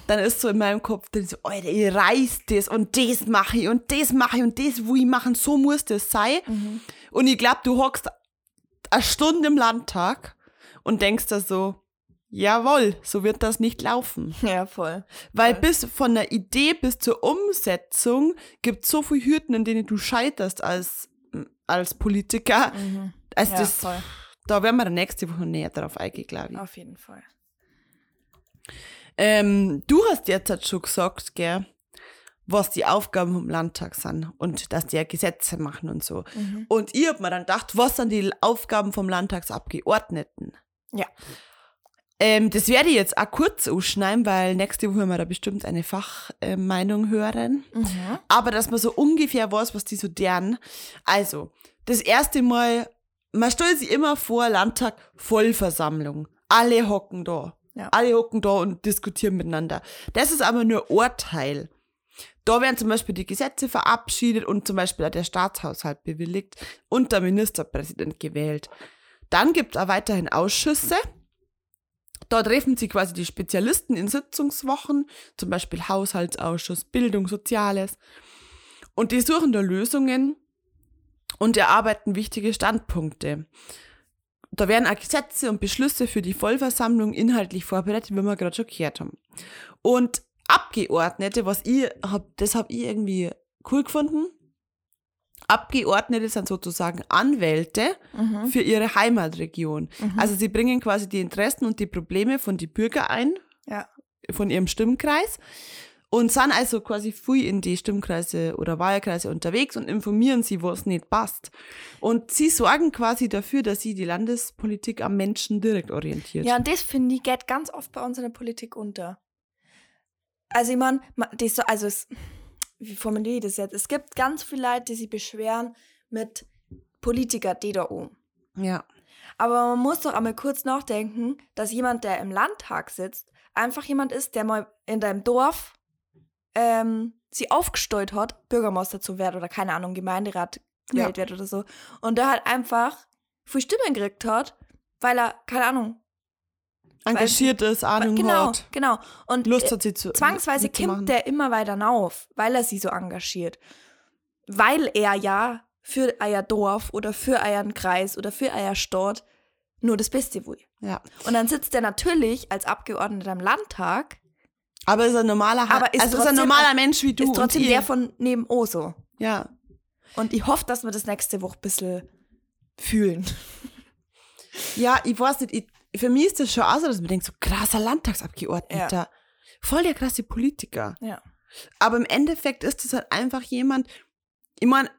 dann ist so in meinem Kopf drin so, Alter, ich reiß das und das mache ich und das mache ich und das will ich machen, so muss das sein. Und ich glaube, du hockst eine Stunde im Landtag und denkst da so, jawohl, so wird das nicht laufen. Ja, voll. Weil Voll. bis von der Idee bis zur Umsetzung gibt es so viele Hürden, in denen du scheiterst als, als Politiker. Mhm. Also Ja, das, voll. da werden wir dann nächste Woche näher drauf eingehen, glaube ich. Auf jeden Fall. Ähm, du hast jetzt halt schon gesagt, gell, was die Aufgaben vom Landtag sind und dass die ja Gesetze machen und so. Mhm. Und ich hab mir dann gedacht, was sind die Aufgaben vom Landtagsabgeordneten? Ja. Ähm, das werde ich jetzt auch kurz ausschneiden, weil nächste Woche wir da bestimmt eine Fachmeinung hören. Mhm. Aber dass man so ungefähr weiß, was die so deren. Also, das erste Mal, man stellt sich immer vor, Landtag, Vollversammlung. Alle hocken da. Ja. Alle hocken da und diskutieren miteinander. Das ist aber nur Urteil. Da werden zum Beispiel die Gesetze verabschiedet und zum Beispiel auch der Staatshaushalt bewilligt und der Ministerpräsident gewählt. Dann gibt es auch weiterhin Ausschüsse. Da treffen sich quasi die Spezialisten in Sitzungswochen, zum Beispiel Haushaltsausschuss, Bildung, Soziales. Und die suchen da Lösungen und erarbeiten wichtige Standpunkte. Da werden auch Gesetze und Beschlüsse für die Vollversammlung inhaltlich vorbereitet, wie wir gerade schon gehört haben. Und Abgeordnete, was ich hab, das habe ich irgendwie cool gefunden. Abgeordnete sind sozusagen Anwälte Mhm. für ihre Heimatregion. Mhm. Also sie bringen quasi die Interessen und die Probleme von den Bürgern ein, Ja. von ihrem Stimmkreis und sind also quasi viel in die Stimmkreise oder Wahlkreise unterwegs und informieren sie, wo es nicht passt. Und sie sorgen quasi dafür, dass sie die Landespolitik am Menschen direkt orientiert. Ja, und das finde ich geht ganz oft bei uns in der Politik unter. Also ich meine, das so, also es, wie formuliere ich das jetzt? Es gibt ganz viele Leute, die sich beschweren mit Politiker, die da oben. ja. Aber man muss doch einmal kurz nachdenken, dass jemand, der im Landtag sitzt, einfach jemand ist, der mal in deinem Dorf ähm, sie aufgestellt hat, Bürgermeister zu werden oder keine Ahnung, Gemeinderat gewählt wird oder so. Und der halt einfach viel Stimmen gekriegt hat, weil er, keine Ahnung, Engagiert ist, Ahnung genau, hat, genau. Und Lust äh, hat, sie zu zwangsweise kommt der immer weiter auf, weil er sie so engagiert. Weil er ja für euer Dorf oder für euren Kreis oder für euer Stadt nur das Beste will. Ja. Und dann sitzt er natürlich als Abgeordneter im Landtag, Aber ist ein normaler, Aber ist also ist ein trotzdem- normaler Mensch wie du ist trotzdem der von neben so. ja. Und ich hoffe, dass wir das nächste Woche ein bisschen fühlen. Ja, ich weiß nicht, ich, für mich ist das schon auch so, dass man denkt, so krasser Landtagsabgeordneter. Voll der krasse Politiker. Ja. Aber im Endeffekt ist das halt einfach jemand, ich meine,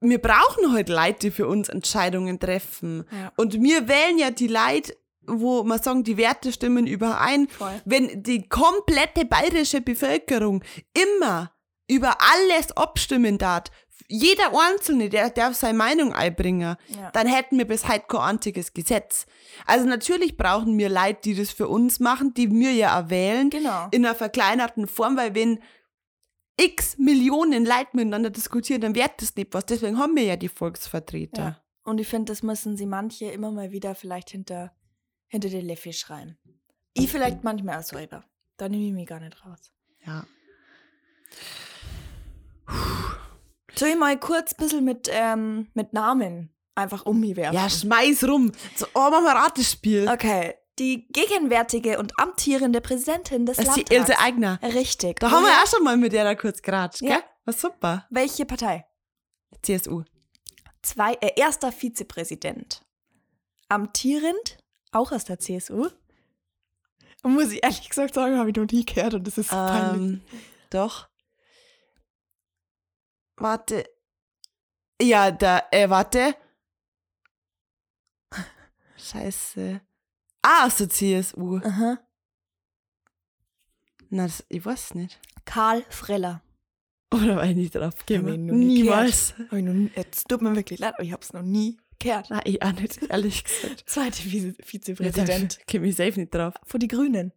wir brauchen heute Leute, die für uns Entscheidungen treffen. Ja. Und wir wählen ja die Leute, wo man sagen, die Werte stimmen überein. Voll. Wenn die komplette bayerische Bevölkerung immer über alles abstimmen darf, jeder Einzelne, der darf seine Meinung einbringen, Ja. dann hätten wir bis heute kein einziges Gesetz. Also natürlich brauchen wir Leute, die das für uns machen, die wir ja auch wählen, Genau. in einer verkleinerten Form, weil wenn x Millionen Leute miteinander diskutieren, dann wird das nicht was. Deswegen haben wir ja die Volksvertreter. Ja. Und ich finde, das müssen sie manche immer mal wieder vielleicht hinter, hinter den Löffel schreien. Ich vielleicht manchmal auch selber. Da nehme ich mich gar nicht raus. Ja. Soll ich mal kurz ein bisschen mit, ähm, mit Namen einfach um mich werfen? Ja, schmeiß rum. So, oh, machen wir ein Ratespiel. Okay. Die gegenwärtige und amtierende Präsidentin des Das ist die Landtags. Ilse Eigner. Richtig. Da haben wir auch schon mal mit der da kurz geratscht, Ja. gell? War super. Welche Partei? CSU. Zwei, äh, erster Vizepräsident. Amtierend, auch aus der CSU. Muss ich ehrlich gesagt sagen, habe ich noch nie gehört und das ist so peinlich. Ähm, doch. Warte. Ja, da, äh, warte. Scheiße. Ah, aus der CSU. Aha. Na, das, ich weiß nicht. Karl Freller. Oder war ich nicht drauf gekommen? nie Niemals. Noch nie, jetzt tut mir wirklich leid, aber ich habe es noch nie gehört. Nein, ich auch nicht, ehrlich gesagt. Zweite Vize Vizepräsident komme ich safe nicht drauf. von die Grünen.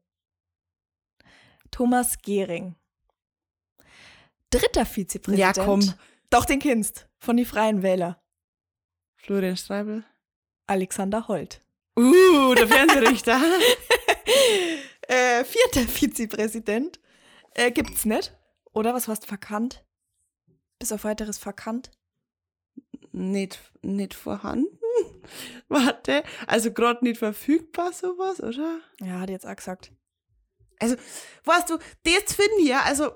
Thomas Gehring. Dritter Vizepräsident. Ja, komm. Doch, den kennst. Von die Freien Wähler. Florian Streibel. Alexander Holt. Uh, der Fernsehrichter. äh, vierter Vizepräsident. Äh, gibt's nicht. Oder was warst verkannt? Bis auf weiteres verkannt. nicht, nicht vorhanden. Warte, also gerade nicht verfügbar sowas, oder? Ja, hat jetzt auch gesagt. Also, weißt du, das finde ich ja, also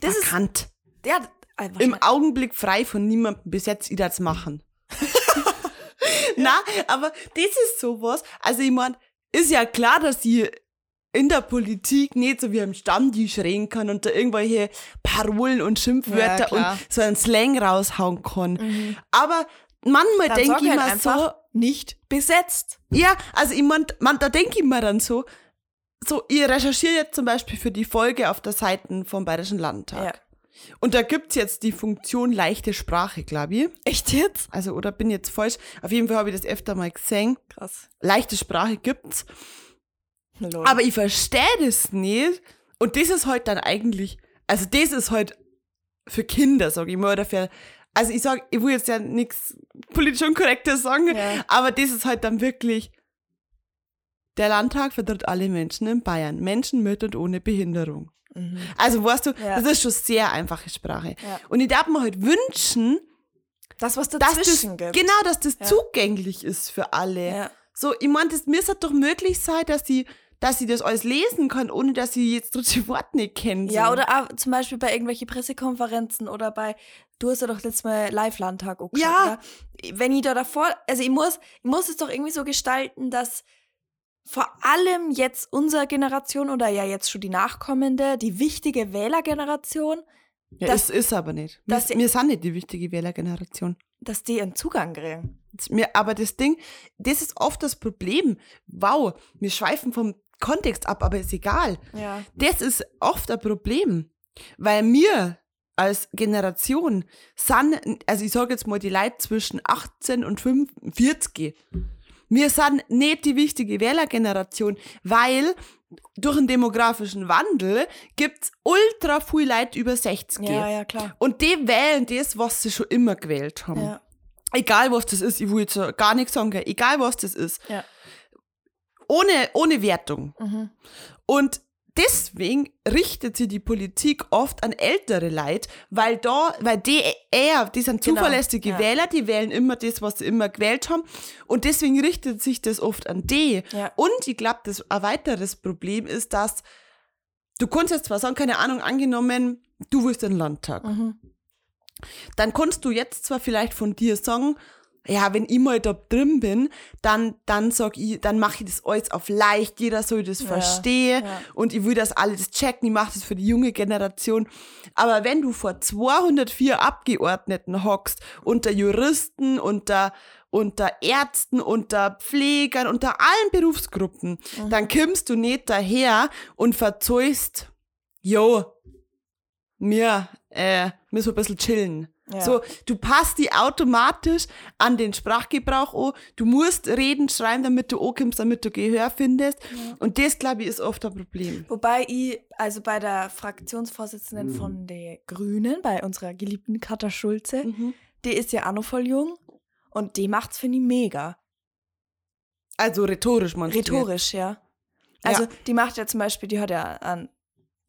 Das ist- bekannt. Der hat einfach Im Augenblick frei von niemandem bis jetzt, ich das machen. Na, aber das ist sowas. Also ich meine, ist ja klar, dass ich in der Politik nicht so wie am Stammtisch reden kann und da irgendwelche Parolen und Ja, Schimpfwörter klar. und so einen Slang raushauen kann. Aber manchmal denke ich halt mir so, nicht besetzt. ja, also ich mein, man, da denke ich mir dann so, so, ich recherchiere jetzt zum Beispiel für die Folge auf der Seite vom Bayerischen Landtag. Ja. Und da gibt's jetzt die Funktion leichte Sprache, glaube ich. Echt jetzt? Also, oder bin jetzt falsch. Auf jeden Fall habe ich das öfter mal gesehen. Krass. Leichte Sprache gibt's. Lol. Aber ich verstehe das nicht. Und das ist halt dann eigentlich, also das ist halt für Kinder, sage ich mal, oder für, also ich sag, ich will jetzt ja nichts politisch Unkorrektes sagen, Ja. aber das ist halt dann wirklich, der Landtag vertritt alle Menschen in Bayern. Menschen mit und ohne Behinderung. Mhm. Also weißt du, Ja. das ist schon sehr einfache Sprache. Ja. Und ich darf mir halt wünschen, Das, was dass das, dazwischen gibt. genau, dass das Ja. zugänglich ist für alle. So, ich meine, das müsste doch möglich sein, dass sie, dass sie das alles lesen kann, ohne dass sie jetzt dritte Wort nicht kennen. Ja, oder auch zum Beispiel bei irgendwelchen Pressekonferenzen oder bei, du hast ja doch letztes Mal Live-Landtag auch Ja. oder? Wenn ich da davor, also ich muss, ich muss es doch irgendwie so gestalten, dass vor allem jetzt unsere Generation oder ja jetzt schon die nachkommende, die wichtige Wählergeneration, ja, das- ist aber nicht. Wir, dass die- wir sind nicht die wichtige Wählergeneration. dass die einen Zugang kriegen. Wir, aber das Ding, das ist oft das Problem. Wow, wir schweifen vom Kontext ab, aber ist egal. Ja. Das ist oft ein Problem, weil wir als Generation sind, also ich sage jetzt mal die Leute zwischen 18 und 45, wir sind nicht die wichtige Wählergeneration, weil durch den demografischen Wandel gibt's ultra viel Leute über 60. Ja, ja, klar. Und die wählen das, was sie schon immer gewählt haben. Ja. Egal was das ist, ich will jetzt gar nichts sagen, egal was das ist. Ja. Ohne, ohne Wertung. Mhm. Und deswegen richtet sich die Politik oft an ältere Leute, weil da, weil die eher, die sind Genau, zuverlässige ja. Wähler, die wählen immer das, was sie immer gewählt haben. Und deswegen richtet sich das oft an die. Ja. Und ich glaube, das ein weiteres Problem ist, dass du kannst jetzt zwar sagen, keine Ahnung, angenommen, du willst den Landtag. Mhm. Dann kannst du jetzt zwar vielleicht von dir sagen, ja, wenn ich mal da drin bin, dann, dann sag ich, dann mache ich das alles auf leicht, jeder soll das Ja, verstehen ja. und ich will das alles checken, ich mache das für die junge Generation. Aber wenn du vor 204 Abgeordneten hockst, unter Juristen, unter, unter Ärzten, unter Pflegern, unter allen Berufsgruppen, Mhm. dann kommst du nicht daher und verzeihst, jo, mir, äh, mir so ein bisschen chillen. Ja. So, du passt die automatisch an den Sprachgebrauch an. Du musst reden, schreiben, damit du ankommst, damit du Gehör findest. Und das, glaube ich, ist oft ein Problem. Wobei ich, also bei der Fraktionsvorsitzenden von den Grünen, bei unserer geliebten Katja Schulze, Mhm. die ist ja auch noch voll jung und die macht's, finde ich, mega. Also rhetorisch, meinst? Rhetorisch, ja. Also Ja. die macht ja zum Beispiel, die hat ja einen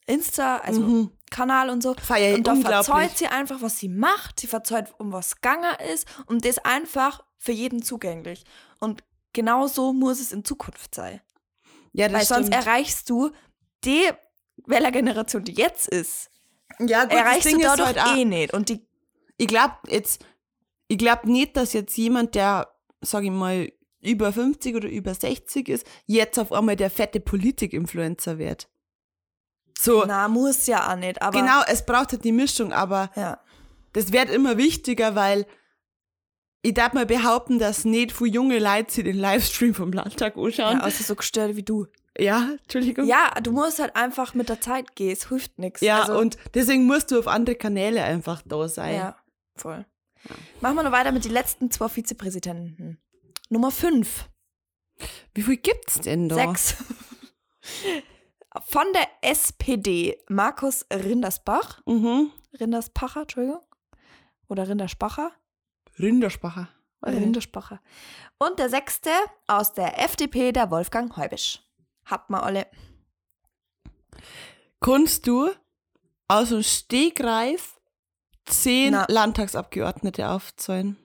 Insta, also Mhm. Kanal und so. Feier und da verzeiht sie einfach, was sie macht. Sie verzeiht, um was gegangen ist. Und das einfach für jeden zugänglich. Und genau so muss es in Zukunft sein. Ja, das Weil sonst stimmt. erreichst du die Wählergeneration, die jetzt ist, ja, gut, das erreichst Ding du dadurch halt eh nicht. Und die, ich glaube jetzt, ich glaube nicht, dass jetzt jemand, der, sag ich mal, über 50 oder über 60 ist, jetzt auf einmal der fette Politik-Influencer wird. So, na, muss ja auch nicht. Aber genau, es braucht halt die Mischung, aber Ja. das wird immer wichtiger, weil ich darf mal behaupten, dass nicht viele junge Leute sich den Livestream vom Landtag anschauen. ja, außer so gestört wie du. Ja, Entschuldigung. Ja, du musst halt einfach mit der Zeit gehen. Es hilft nichts. Ja, also, und deswegen musst du auf andere Kanäle einfach da sein. Ja, voll. Machen wir noch weiter mit den letzten zwei Vizepräsidenten. Nummer 5. Wie viel gibt's denn da? Sechs. Von der SPD Markus Rindersbach. Mhm. Rinderspacher, Entschuldigung. Oder Rinderspacher. Rinderspacher. Rinderspacher. Und der sechste aus der FDP, der Wolfgang Heubisch. Habt mal alle. Kannst du aus dem Stegreif zehn Na. Landtagsabgeordnete aufzählen?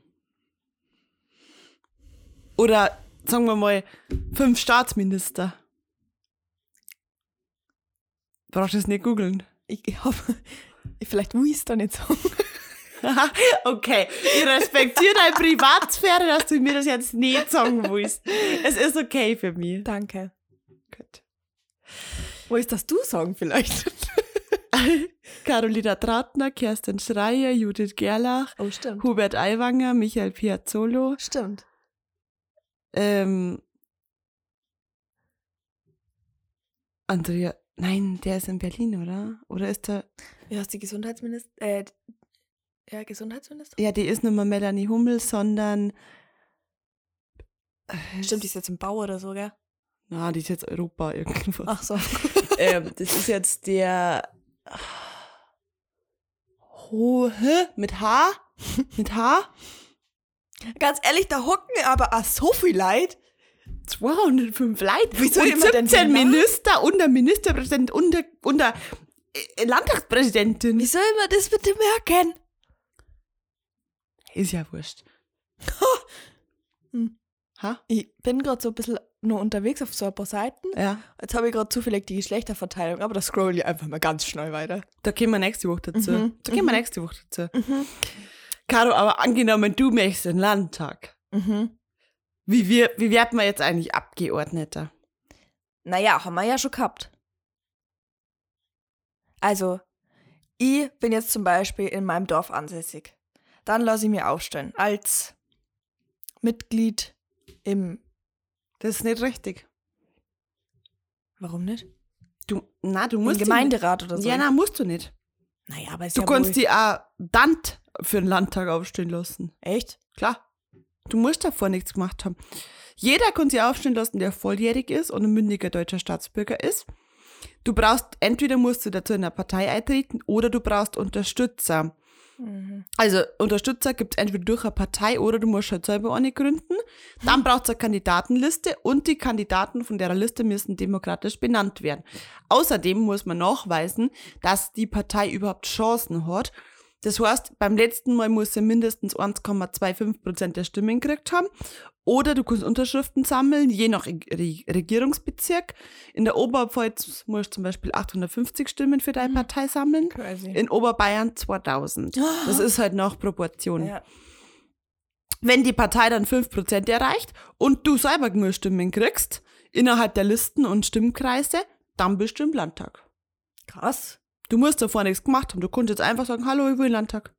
Oder sagen wir mal fünf Staatsminister. Brauchst du es nicht googeln? Ich hoffe, vielleicht will ich es da nicht sagen. okay, ich respektiere deine Privatsphäre, dass du mir das jetzt nicht sagen willst. Es ist okay für mich. Danke. Gut. Wo ist das du sagen vielleicht? Carolina Trautner, Kerstin Schreier, Judith Gerlach, Oh, stimmt. Hubert Aiwanger, Michael Piazzolo, Stimmt. ähm, Andrea, nein, der ist in Berlin, oder? Oder ist der, Wie heißt die Gesundheitsminister? Äh, ja, Gesundheitsminister? ja, die ist nicht mehr Melanie Hummel, sondern, Stimmt, die ist jetzt im Bau oder so, gell? na, die ist jetzt Europa irgendwo. Ach so. ähm, das ist jetzt der Ho, hä? mit H? Mit H? Ganz ehrlich, da hocken aber so viel Leid. 205 Leute. Wieso und immer denn 17 die Namen? Minister und der Ministerpräsident und der, und der äh, Landtagspräsidentin. Wie soll man das bitte merken? Ist ja wurscht. Hm. Ha? Ich bin gerade so ein bisschen nur unterwegs auf so ein paar Seiten. Ja. Jetzt habe ich gerade zufällig die Geschlechterverteilung, aber da scroll ich einfach mal ganz schnell weiter. Da gehen wir nächste Woche dazu. Mhm, Da gehen wir mhm. nächste Woche dazu. Caro, aber angenommen, du möchtest den Landtag. Mhm. Wie, wir, wie wird man jetzt eigentlich Abgeordneter? Naja, haben wir ja schon gehabt. Also, ich bin jetzt zum Beispiel in meinem Dorf ansässig. Dann lasse ich mir aufstellen als Mitglied im. Das ist nicht richtig. Warum nicht? Du, na, du Im musst. die- Gemeinderat oder so. Ja, na, musst du nicht. naja, aber ist Du ja kannst wohl- die auch dann für den Landtag aufstehen lassen. Echt? Klar. Du musst davor nichts gemacht haben. Jeder kann sich aufstellen lassen, der volljährig ist und ein mündiger deutscher Staatsbürger ist. Du brauchst, entweder musst du dazu in eine Partei eintreten oder du brauchst Unterstützer. Mhm. Also Unterstützer gibt es entweder durch eine Partei oder du musst halt selber eine gründen. Dann braucht es eine Kandidatenliste und die Kandidaten von der Liste müssen demokratisch benannt werden. Außerdem muss man nachweisen, dass die Partei überhaupt Chancen hat. Das heißt, beim letzten Mal muss sie mindestens 1,25 Prozent der Stimmen gekriegt haben. Oder du kannst Unterschriften sammeln, je nach Re Re Regierungsbezirk. In der Oberpfalz musst du zum Beispiel 850 Stimmen für deine Partei sammeln. Crazy. In Oberbayern 2000. Das ist halt nach Proportion. ja. Wenn die Partei dann 5% erreicht und du selber genug Stimmen kriegst, innerhalb der Listen und Stimmkreise, dann bist du im Landtag. Krass. Du musst davor nichts gemacht haben. Du konntest jetzt einfach sagen, hallo, ich will in den Landtag.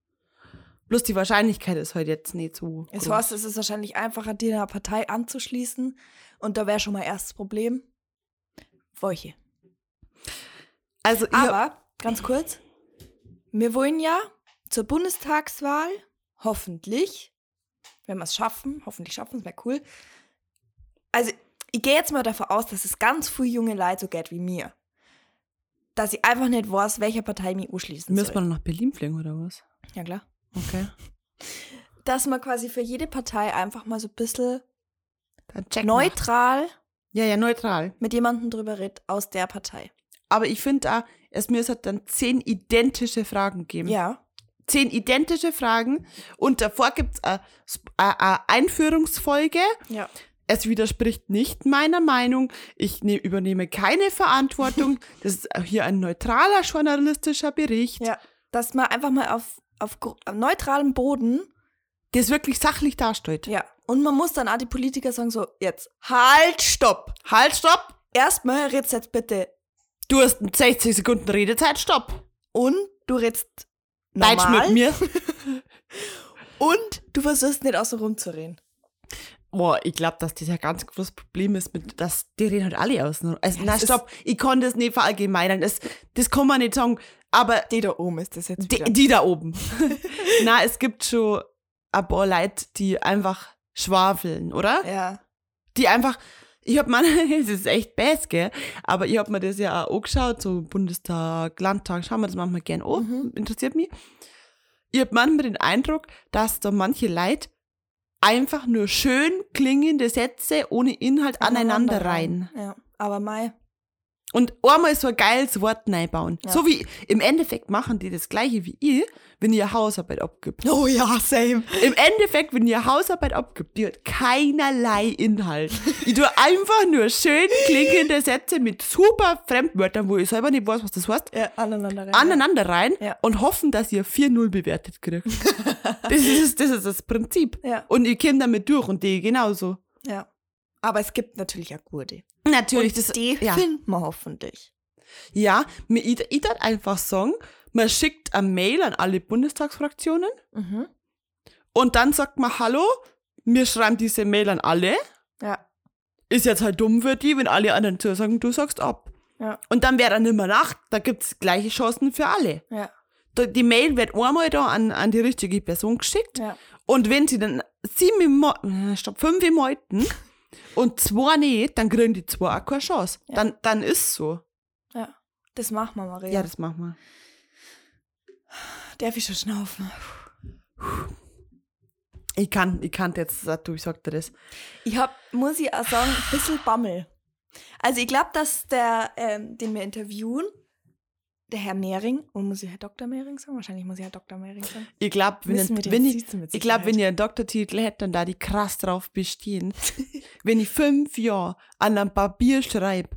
Bloß die Wahrscheinlichkeit ist halt jetzt nicht so Es heißt, es ist wahrscheinlich einfacher, dir einer Partei anzuschließen. Und da wäre schon mal erstes Problem. Welche? Also, Aber, ganz kurz, wir wollen ja zur Bundestagswahl, hoffentlich, wenn wir es schaffen, hoffentlich schaffen es, wäre cool. Also, ich gehe jetzt mal davon aus, dass es ganz viele junge Leute so geht wie mir. Dass ich einfach nicht weiß, welcher Partei mich anschließen müssen wir soll. noch nach Berlin fliegen oder was? Ja, klar. Okay. Dass man quasi für jede Partei einfach mal so ein bisschen neutral Ja, ja, neutral. mit jemandem drüber redet aus der Partei. Aber ich finde auch, es müsste dann zehn identische Fragen geben. Ja. Zehn identische Fragen und davor gibt es eine Einführungsfolge. Ja. Es widerspricht nicht meiner Meinung. Ich ne übernehme keine Verantwortung. Das ist hier ein neutraler journalistischer Bericht, Ja. Dass man einfach mal auf, auf, auf neutralem Boden das wirklich sachlich darstellt. Ja, und man muss dann auch die Politiker sagen so, jetzt, halt, stopp. Halt, stopp! Erstmal redst jetzt bitte Du hast 60 Sekunden Redezeit, stopp! und du redst Deutsch normal mit mir. und du versuchst nicht außen rum zu reden. Boah, ich glaube, dass das ein ganz großes Problem ist, mit, dass die reden halt alle aus. Also, Ja, ist- stopp, ich kann das nicht verallgemeinern. Das, das kann man nicht sagen. Aber Die da oben ist das jetzt die, die da oben. na, es gibt schon ein paar Leute, die einfach schwafeln, oder? ja. Die einfach, ich hab mir, es ist echt best, gell? Aber ich hab mir das ja auch angeschaut, so Bundestag, Landtag, schauen wir das manchmal gern an, Mhm. interessiert mich. Ich hab manchmal den Eindruck, dass da manche Leute einfach nur schön klingende Sätze ohne Inhalt aneinander rein. Ja, aber Mai, Und einmal so ein geiles Wort reinbauen. Ja. So wie im Endeffekt machen die das gleiche wie ich, wenn ihr Hausarbeit abgibt. Oh ja, same. Im Endeffekt, wenn ihr Hausarbeit abgibt, die hat keinerlei Inhalt. Ich tue einfach nur schön klingende Sätze mit super Fremdwörtern, wo ich selber nicht weiß, was das heißt, Ja, aneinander rein. aneinander rein Ja. und hoffen, dass ihr 4-0 bewertet kriegt. das, ist, das ist das Prinzip. Ja. Und ich komme damit durch und die genauso. Ja. Aber es gibt natürlich auch gute. Natürlich, Und das die ja. finden wir hoffentlich. Ja, mir, ich, ich darf einfach sagen, man schickt eine Mail an alle Bundestagsfraktionen Mhm. und dann sagt man, hallo, wir schreiben diese Mail an alle. Ja. Ist jetzt halt dumm für die, wenn alle anderen zu sagen, du sagst ab. Ja. Und dann wäre dann immer Nacht, da gibt's gleiche Chancen für alle. Ja. Die Mail wird einmal da an, an die richtige Person geschickt Ja. und wenn sie dann sieben Mo äh, stopp, fünf im Meuten und zwei nicht, dann kriegen die zwei auch keine Chance. Ja. Dann, dann ist so. Ja. Das machen wir, Maria. Ja, das machen wir. Darf ich schon schnaufen? Ich kann, ich kann jetzt, du, ich sag dir das. Ich hab, muss ich auch sagen, ein bisschen Bammel. Also ich glaube, dass der, ähm, den wir interviewen, der Herr Mehring, und muss ich Herr Dr. Mehring sagen? Wahrscheinlich muss ich Herr Dr. Mehring sagen. Ich glaube, wenn, den wenn ich, ich glaube, wenn ihr einen Doktortitel hättet, dann da die krass drauf bestehen. wenn ich fünf Jahre an einem Papier schreibe,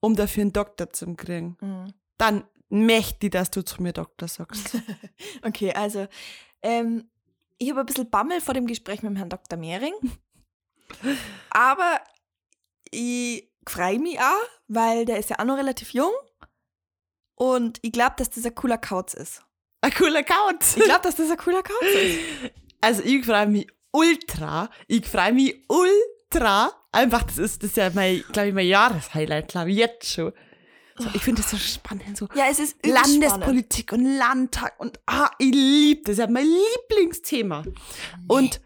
um dafür einen Doktor zu kriegen, Mhm. dann möchte ich, dass du zu mir Doktor sagst. Okay, also ähm, ich habe ein bisschen Bammel vor dem Gespräch mit dem Herrn Dr. Mehring. Aber ich freue mich auch, weil der ist ja auch noch relativ jung. Und ich glaube, dass das ein cooler Kauz ist. Ein cooler Couch. Ich glaube, dass das ein cooler Kauz ist. Also ich freue mich ultra. Ich freue mich ultra. Einfach, das ist, das ist ja mein, glaube ich, mein Jahreshighlight, glaube ich, jetzt schon. So, ich finde das so spannend, so Ja, es ist übelst spannend. Landespolitik und Landtag und ah, ich liebe das, ist ja mein Lieblingsthema. Und,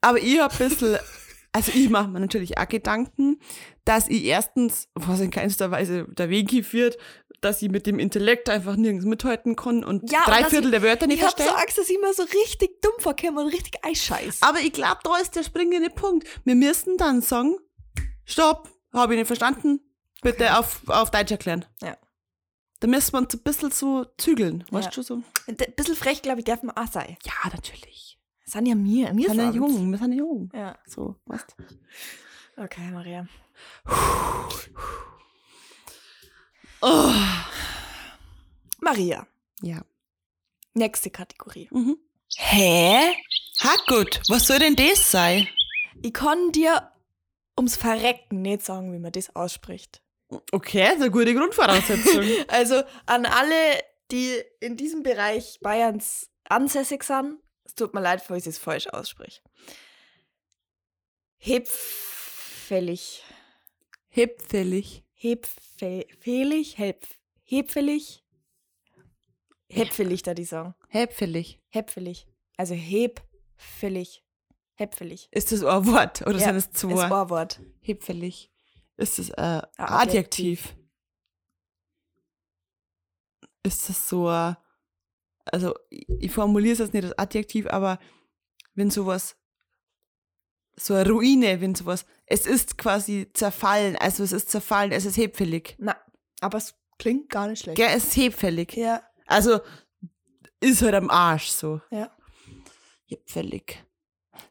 aber ich habe ein bisschen, also ich mache mir natürlich auch Gedanken, dass ich erstens, was in keinster Weise der Weg führt, dass ich mit dem Intellekt einfach nirgends mithalten kann und Ja, drei Viertel ich- der Wörter nicht Ich habe so Angst, dass ich immer so richtig dumm vorkomme und richtig einscheiß. Aber ich glaube, da ist der springende Punkt. Wir müssen dann sagen, stopp, habe ich nicht verstanden, bitte auf, auf Deutsch erklären. Ja. Da müssen wir uns ein bisschen so zügeln, weißt Ja. du so? Ein bisschen frech, glaube ich, darf man auch sein. Ja, natürlich. Das sind ja mir. Wir sind ja jung, wir sind ja jung. Ja, So, weißt okay, Maria. Oh. Maria, Ja. nächste Kategorie. Mhm. Hä? Hackgut, was soll denn das sein? Ich kann dir ums Verrecken nicht sagen, wie man das ausspricht. Okay, das ist eine gute Grundvoraussetzung. Also an alle, die in diesem Bereich Bayerns ansässig sind, es tut mir leid, falls ich es falsch ausspreche. Hebfällig. Hebfällig. Hebfällig? Heb, hebfällig? Hebfällig, da die sagen. Hebfällig. Hebfällig. Also hebfällig. Hebfällig. Ist das ein Wort oder sind es Ist zwei? ein Wort. Hebfällig. Ist das ein Adjektiv. Adjektiv? Ist das so ein, also ich ich formuliere es jetzt nicht als Adjektiv, aber wenn sowas, so eine Ruine, wenn sowas, es ist quasi zerfallen, also es ist zerfallen, es ist hebfällig. Na, aber es klingt gar nicht schlecht. Gell, es ist hebfällig. Ja, Also ist halt am Arsch so. ja. Hebfällig.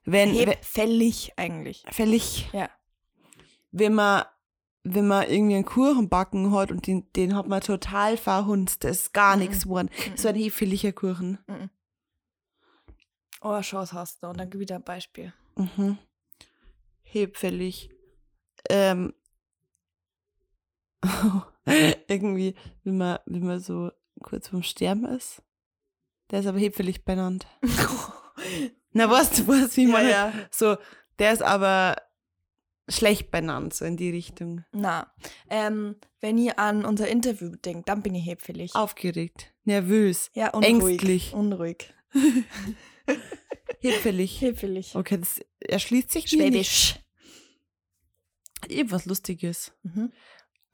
Wenn, wenn Hebfällig eigentlich. fällig. Ja. wenn man, wenn man irgendwie einen Kuchen backen hat und den, den hat man total verhunzt, das ist gar Mhm. nichts geworden. So ein hefeliger Kuchen. Oh, Chance hast du. Und dann wieder ein Beispiel. Mhm. Hebfällig. Ähm. irgendwie, wenn man, wenn man so kurz vorm Sterben ist. Der ist aber hebfällig benannt. Na, weißt du, was, wie man ja. so, der ist aber schlecht benannt, so in die Richtung. Na, ähm, wenn ihr an unser Interview denkt, dann bin ich hebfällig. Aufgeregt, nervös, ja, unruhig. ängstlich. Unruhig. hebfällig. Hebfällig. Okay, das erschließt sich mir nicht. Schwäbisch. Irgendwas Lustiges. Mhm.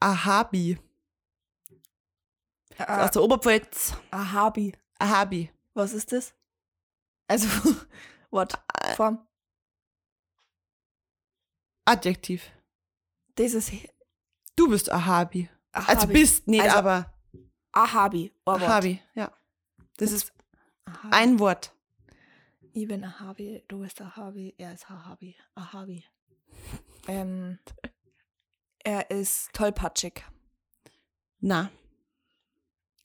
Ahabi. Ah, Aus der Oberpfalz. Ahabi. Ahabi. Was ist das? Also, what? Form. Adjektiv. Das ist. Du bist Ahabi. Also Ahabi. bist nicht, Also- aber Ahabi. Ahabi, ja. Das ist Ahabi. ein Wort. Ich bin Ahabi, du bist Ahabi, er ist Ahabi. Ahabi. Ähm, er ist tollpatschig. Na.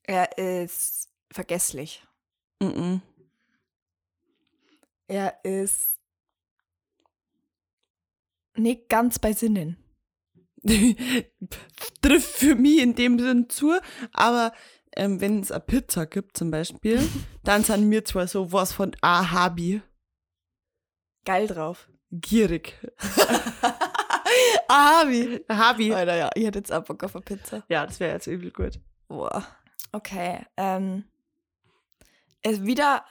Er ist vergesslich. Mm Er ist nicht ganz bei Sinnen. Trifft für mich in dem Sinn zu, aber ähm, wenn es eine Pizza gibt zum Beispiel, dann sind wir zwar so was von Ahabi, Geil drauf. gierig. Ahabi. Ahabi. Alter, ja, ich hätte jetzt auch Bock auf eine Pizza. Ja, das wäre jetzt übel gut. Boah. Okay. Ähm, wieder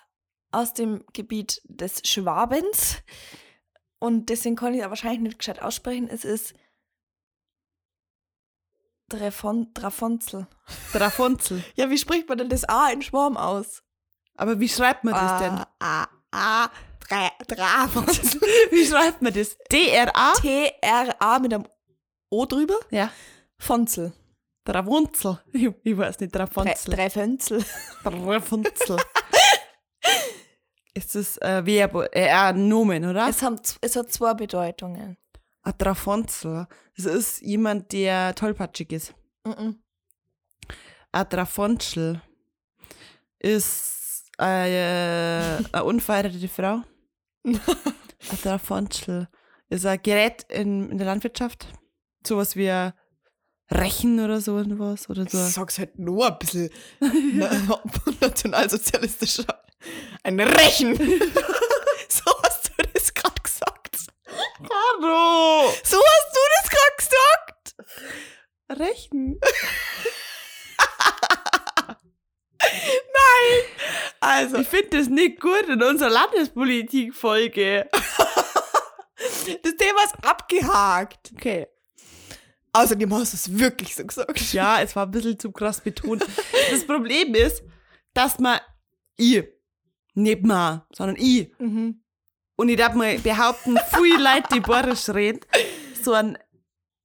aus dem Gebiet des Schwabens. Und deswegen kann ich es wahrscheinlich nicht gescheit aussprechen. Es ist Drafon Drafonzel. Drafonzel. Ja, wie spricht man denn das A in Schwarm aus? Aber wie schreibt man das denn? A, A, Dra, Drafonzel. Wie schreibt man das? D-R-A? T-R-A mit einem O drüber. Ja. Fonzel. Dravunzel. Ich, ich weiß nicht, Drafonzel. drei Fönzel. Drafonzel. Ist das äh, Verb, äh, ein Nomen, oder? Es, haben, es hat zwei Bedeutungen. Ein Drafonzel. Das ist jemand, der tollpatschig ist. Mhm. Ein Drafonzel ist äh, eine unverheiratete Frau. Ein Drafonzel ist ein Gerät in, in der Landwirtschaft. Sowas wie ein Rechen oder so was. Oder so. sag's halt nur ein bisschen na- nationalsozialistischer. Ein Rechen. so hast du das gerade gesagt. Hallo! So hast du das gerade gesagt. Rechen. Also, Ich finde das nicht gut in unserer Landespolitik-Folge. das Thema ist abgehakt. Okay. Außerdem hast du es wirklich so gesagt. Ja, es war ein bisschen zu krass betont. Das Problem ist, dass man ich, nicht mal, sondern ich, Mhm. und ich darf mal behaupten, viele Leute, die Borisch reden, so ein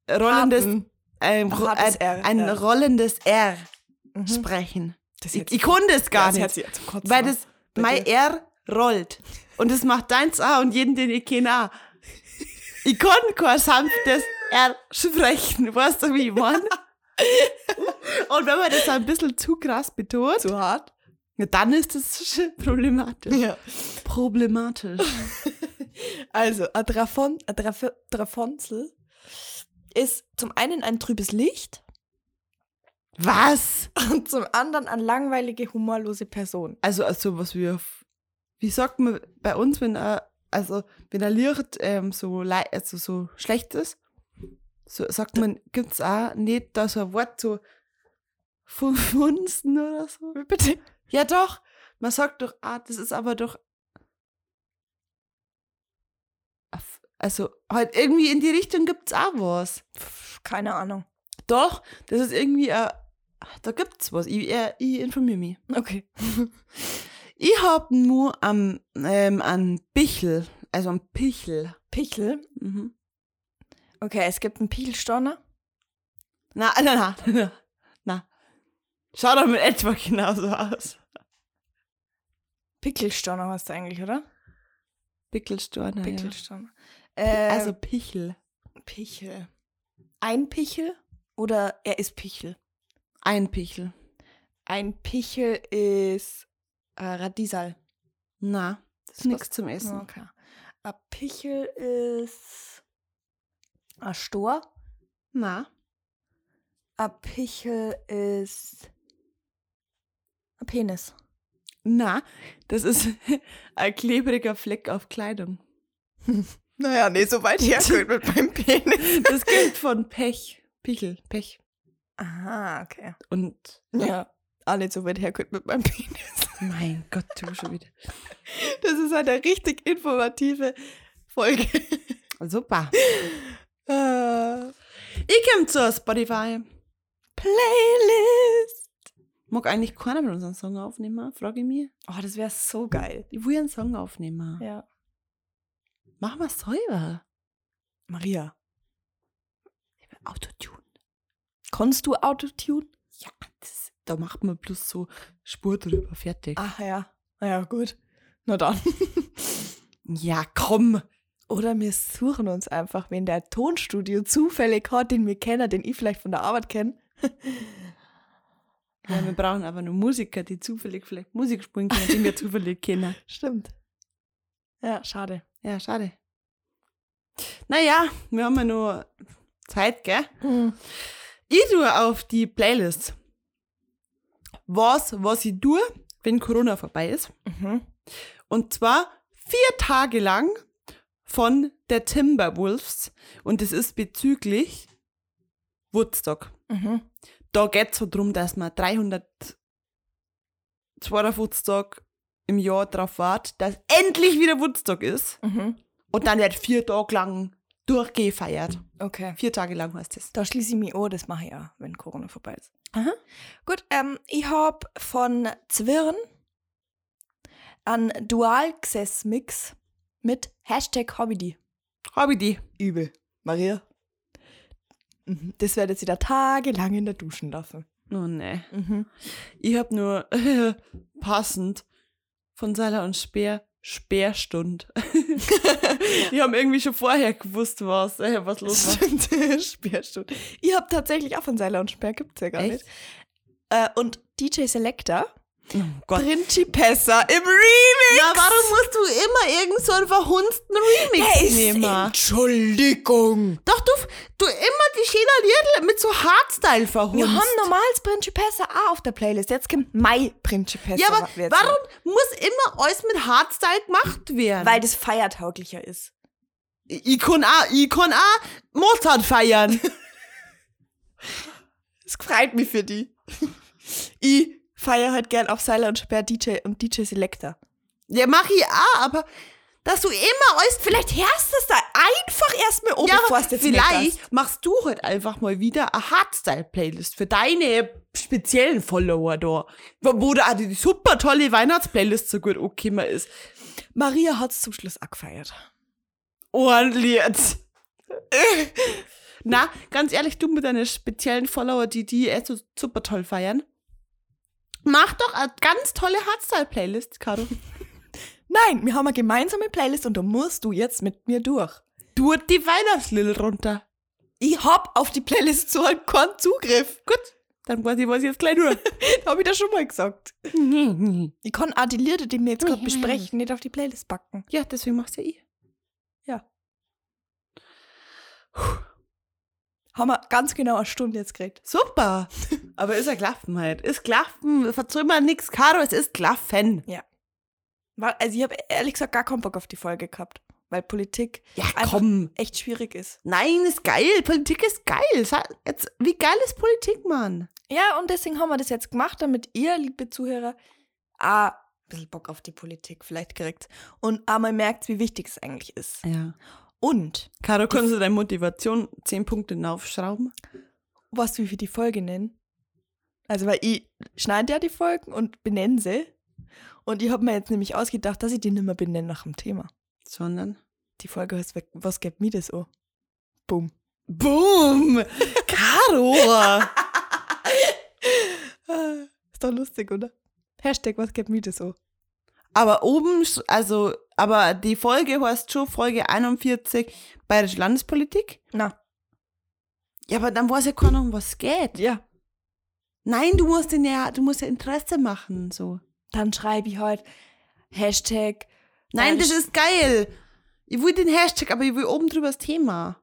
rollendes, Harten. ein, Ein rollendes R Mhm. sprechen. Das Ich, ich konnte es gar das nicht, ja zum Kotzen weil das mein. R rollt. Und das macht deins auch und jeden, den ich kenne auch. Ich kann kein sanftes R sprechen, weißt du, wie ich meine? Und wenn man das ein bisschen zu krass betont, zu hart. ja, dann ist das problematisch. Ja. Problematisch. Also, ein, Drafon, ein Draf Drafonzel ist zum einen ein trübes Licht Was? und zum anderen eine langweilige, humorlose Person. Also, also was auf, wie sagt man bei uns, wenn er, also wenn er Licht ähm, so, also so schlecht ist, so sagt man, gibt's auch nicht da so ein Wort so verfunsten oder so? Bitte? Ja doch, man sagt doch, ah, das ist aber doch, also halt irgendwie in die Richtung gibt's auch was. Keine Ahnung. Doch, das ist irgendwie, äh, da gibt's was. Ich, äh, ich informiere mich. Okay. Ich hab nur am ähm, an Pichel, also am Pichel. Pichel. Mhm. Okay, es gibt einen Pichelstorner. Na, na, na, na, na. Schau doch mit etwa genauso aus. Pickelstorner hast du eigentlich, oder? Pickelstorner, ja. Pickelstorner. Äh, Also Pichel. Pichel. Ein Pichel oder er ist Pichel? Ein Pichel. Ein Pichel ist äh, Radiesal. Na, das ist nichts zum Essen. Okay. Ein Pichel ist ein Stor. Na, Ein Pichel ist ein Penis. na, das ist ein klebriger Fleck auf Kleidung. Naja, nee, so weit hergeholt mit meinem Penis. Das gilt von Pech. Pichel, Pech. Aha, okay. Und, Ja, nicht so weit hergeholt mit meinem Penis. mein Gott, du schon wieder. Das ist eine richtig informative Folge. Super. Äh, Ich komme zur Spotify. Playlist. Mag eigentlich keiner mit unseren Song aufnehmen, frage ich mich. Oh, das wäre so geil. Ich will einen Song aufnehmen. Ja. Mach mal selber. Maria. Autotune. Kannst du Autotune? Ja, das, da macht man bloß so Spur drüber, fertig. Ach ja. Ja, gut. Na dann. Ja, komm. Oder wir suchen uns einfach, wenn der Tonstudio zufällig hat, den wir kennen, den ich vielleicht von der Arbeit kenne. Ja, wir brauchen aber nur Musiker, die zufällig vielleicht Musik spielen können, die wir zufällig kennen. Stimmt. Ja, schade. Ja, schade. Naja, wir haben ja nur Zeit, gell? Ich tue auf die Playlist. Was, was ich tue, wenn Corona vorbei ist. Mhm. Und zwar vier Tage lang von der Timberwolves. Und es ist bezüglich Woodstock. Mhm. Da geht es so drum, dass man 352 Tage im Jahr drauf wartet, dass endlich wieder Woodstock ist. Mhm. Und dann wird vier Tage lang durchgefeiert. Okay. Vier Tage lang heißt es. Da schließe ich mich an, das mache ich ja, wenn Corona vorbei ist. Aha. Gut, ähm, ich habe von Zwirn einen Dual-Access-Mix mit Hashtag Hobby. Habe ich die. Übel. Maria. Mhm. Das werde ich wieder tagelang in der Duschen lassen. Oh ne. Mhm. Ich hab nur passend von Seiler und Speer Sperrstund. die haben irgendwie schon vorher gewusst, was, äh, was los war. Stimmt, Sperrstunde. Ich habe tatsächlich auch von Seiler und Sperr, gibt's ja gar Echt? nicht. Äh, und DJ Selector, Oh. Principessa im Remix. Na, warum musst du immer irgend so einen verhunzten Remix nehmen? Entschuldigung. Doch, du, du immer die Schäler Liedl mit so Hardstyle verhunzt. Wir haben normales Principessa auch auf der Playlist. Jetzt kommt My Principessa. ja, aber warum muss immer alles mit Hardstyle gemacht werden? Weil das feiertauglicher ist. auch, ich kann auch Mozart feiern. Es freut mich für die. ich feiere halt gern auf Seiler und Sperr DJ und DJ Selector. ja, mach ich auch, aber dass du immer alles Vielleicht hörst du es da einfach erstmal um, Ja, bevor es meckerst. vielleicht machst du halt einfach mal wieder eine Hardstyle-Playlist für deine speziellen Follower da. Wo da die super tolle Weihnachtsplaylist so gut angekommen ist. Maria hat es zum Schluss auch gefeiert. Ordentlich jetzt. Na, ganz ehrlich, du mit deinen speziellen Follower, die die eh so super toll feiern. Mach doch eine ganz tolle Hardstyle-Playlist, Caro. Nein, wir haben eine gemeinsame Playlist und da musst du jetzt mit mir durch. Du die Weihnachtslill runter. Ich hab auf die Playlist so einen keinen Zugriff. Gut, dann weiß ich, was ich jetzt gleich nur. Hab ich das schon mal gesagt. Ich kann auch die Lieder, die wir jetzt gerade besprechen, nicht auf die Playlist packen. ja, deswegen machst ja ich. Ja. Haben wir ganz genau eine Stunde jetzt geredet. Super. Aber ist ja Klaffen halt. Ist Klaffen, mal nix, Caro, es ist Klaffen. War- Also ich habe ehrlich gesagt gar keinen Bock auf die Folge gehabt, weil Politik Ja, komm. echt schwierig ist. Nein, ist geil. Politik ist geil. Jetzt, wie geil ist Politik, Mann? Ja, und deswegen haben wir das jetzt gemacht, damit ihr, liebe Zuhörer, auch ein bisschen Bock auf die Politik vielleicht kriegt und einmal merkt, wie wichtig es eigentlich ist. Ja. Und, Caro, kannst du deine Motivation 10 Punkte aufschrauben? weißt du, wie wir die Folge nennen? Also, weil ich schneide ja die Folgen und benenne sie. Und ich habe mir jetzt nämlich ausgedacht, dass ich die nicht mehr benenne nach dem Thema. Sondern. Die Folge heißt, was gibt mir das an? Boom. Boom! Caro! Ist doch lustig, oder? Hashtag, was gibt mir das an? Aber oben, also, aber die Folge heißt schon Folge 41 Bayerische Landespolitik. Na, Ja, aber dann weiß ja keiner, um was es geht. ja. Nein, du musst den ja, du musst ja Interesse machen, so. Dann schreibe ich heute Hashtag. Nein, das ist geil. Ich will den Hashtag, aber ich will oben drüber das Thema.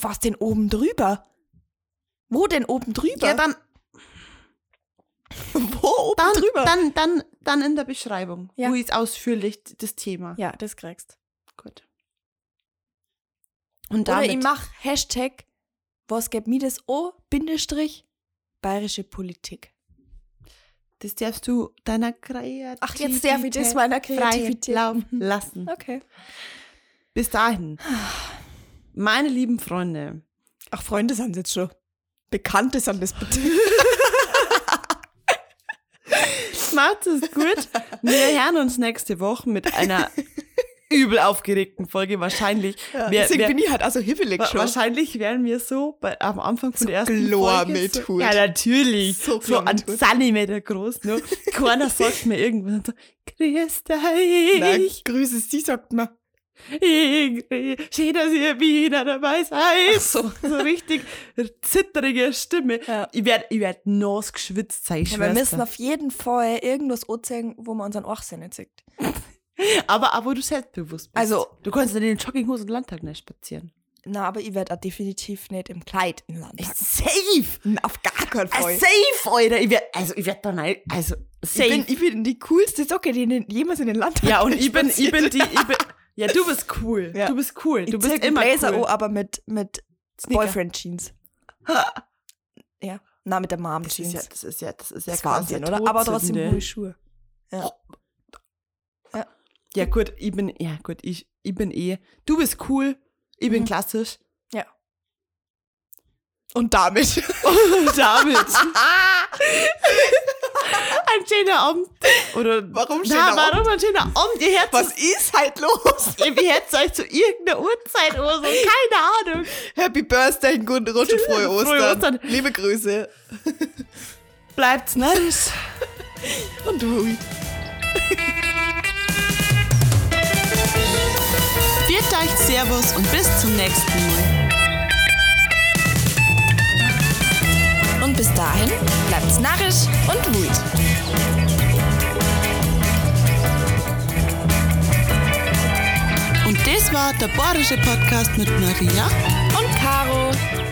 Was denn oben drüber? Wo denn oben drüber? Ja, dann, Wo oben dann, drüber? dann, dann, dann in der Beschreibung, Ja. wo ich ausführlich das Thema. ja, das kriegst. Gut. Und Oder damit, ich mach Hashtag, was gibt mir das O, Bindestrich, bayerische Politik. das darfst du deiner Kreativität Ach, jetzt darf ich das meiner Kreativität. laufen lassen. Okay. Bis dahin, meine lieben Freunde, Ach, Freunde sind jetzt schon. Bekannte sind das bitte. Macht es gut. Wir hören uns nächste Woche mit einer übel aufgeregten Folge wahrscheinlich. Ja, wer, deswegen wer, bin ich halt also hibbelig wa- schon. wahrscheinlich wären wir so bei, am Anfang von So der ersten Folge. mit So, Hut. ja, natürlich. So So, ein. Zentimeter groß. Nur. Keiner sagt mir irgendwas. und So, Grüß Nein, dich. Grüße, sie sagt man. Ingrid, schön, dass ihr wieder dabei seid. so. So richtig zitterige Stimme. Ja. Ich werde ich werd nass geschwitzt sein, Ja, wir müssen auf jeden Fall irgendwas anzeigen, wo man unseren Ochsen nicht sieht. Aber, aber du selbstbewusst bist. Also- du kannst in den Jogginghosen im Landtag nicht spazieren. Na, aber ich werde auch definitiv nicht im Kleid im Landtag. Safe! Na, Auf gar keinen Ah, Fall. safe, Alter! Ich werd, also, ich werd da nein, also, safe. Ich bin, ich bin die coolste Socke, die in den, jemals in den Landtag ja, und ich bin, ich bin die, ich bin, ja, du bist cool. Ja. Du bist cool. Du Ich bist immer Blazer cool. an, aber mit, mit. Boyfriend-Jeans. ja, na, mit der Das Mom-Jeans. ja, das ist ja, das ist ja das quasi Wahnsinn, oder? Aber trotzdem hohe Schuhe. Ja. Ja, gut, ich bin, ja, gut, ich, ich bin eh, du bist cool, ich bin Mhm. klassisch. ja. Und damit. Und damit. Ein schöner Abend. Oder, Warum schöner warum ein schöner Abend? Ihr hört Was ist halt los? Ihr hört euch zu irgendeiner Uhrzeit oder so, keine Ahnung. Happy Birthday, guten Rutsch und frohe Ostern. Frohe Ostern. Liebe Grüße. Bleibt's narrisch. Und du. Viert euch Servus und bis zum nächsten Mal. Und bis dahin bleibt's narrisch und wut. Und das war der Bayerische Podcast mit Maria. Und Caro.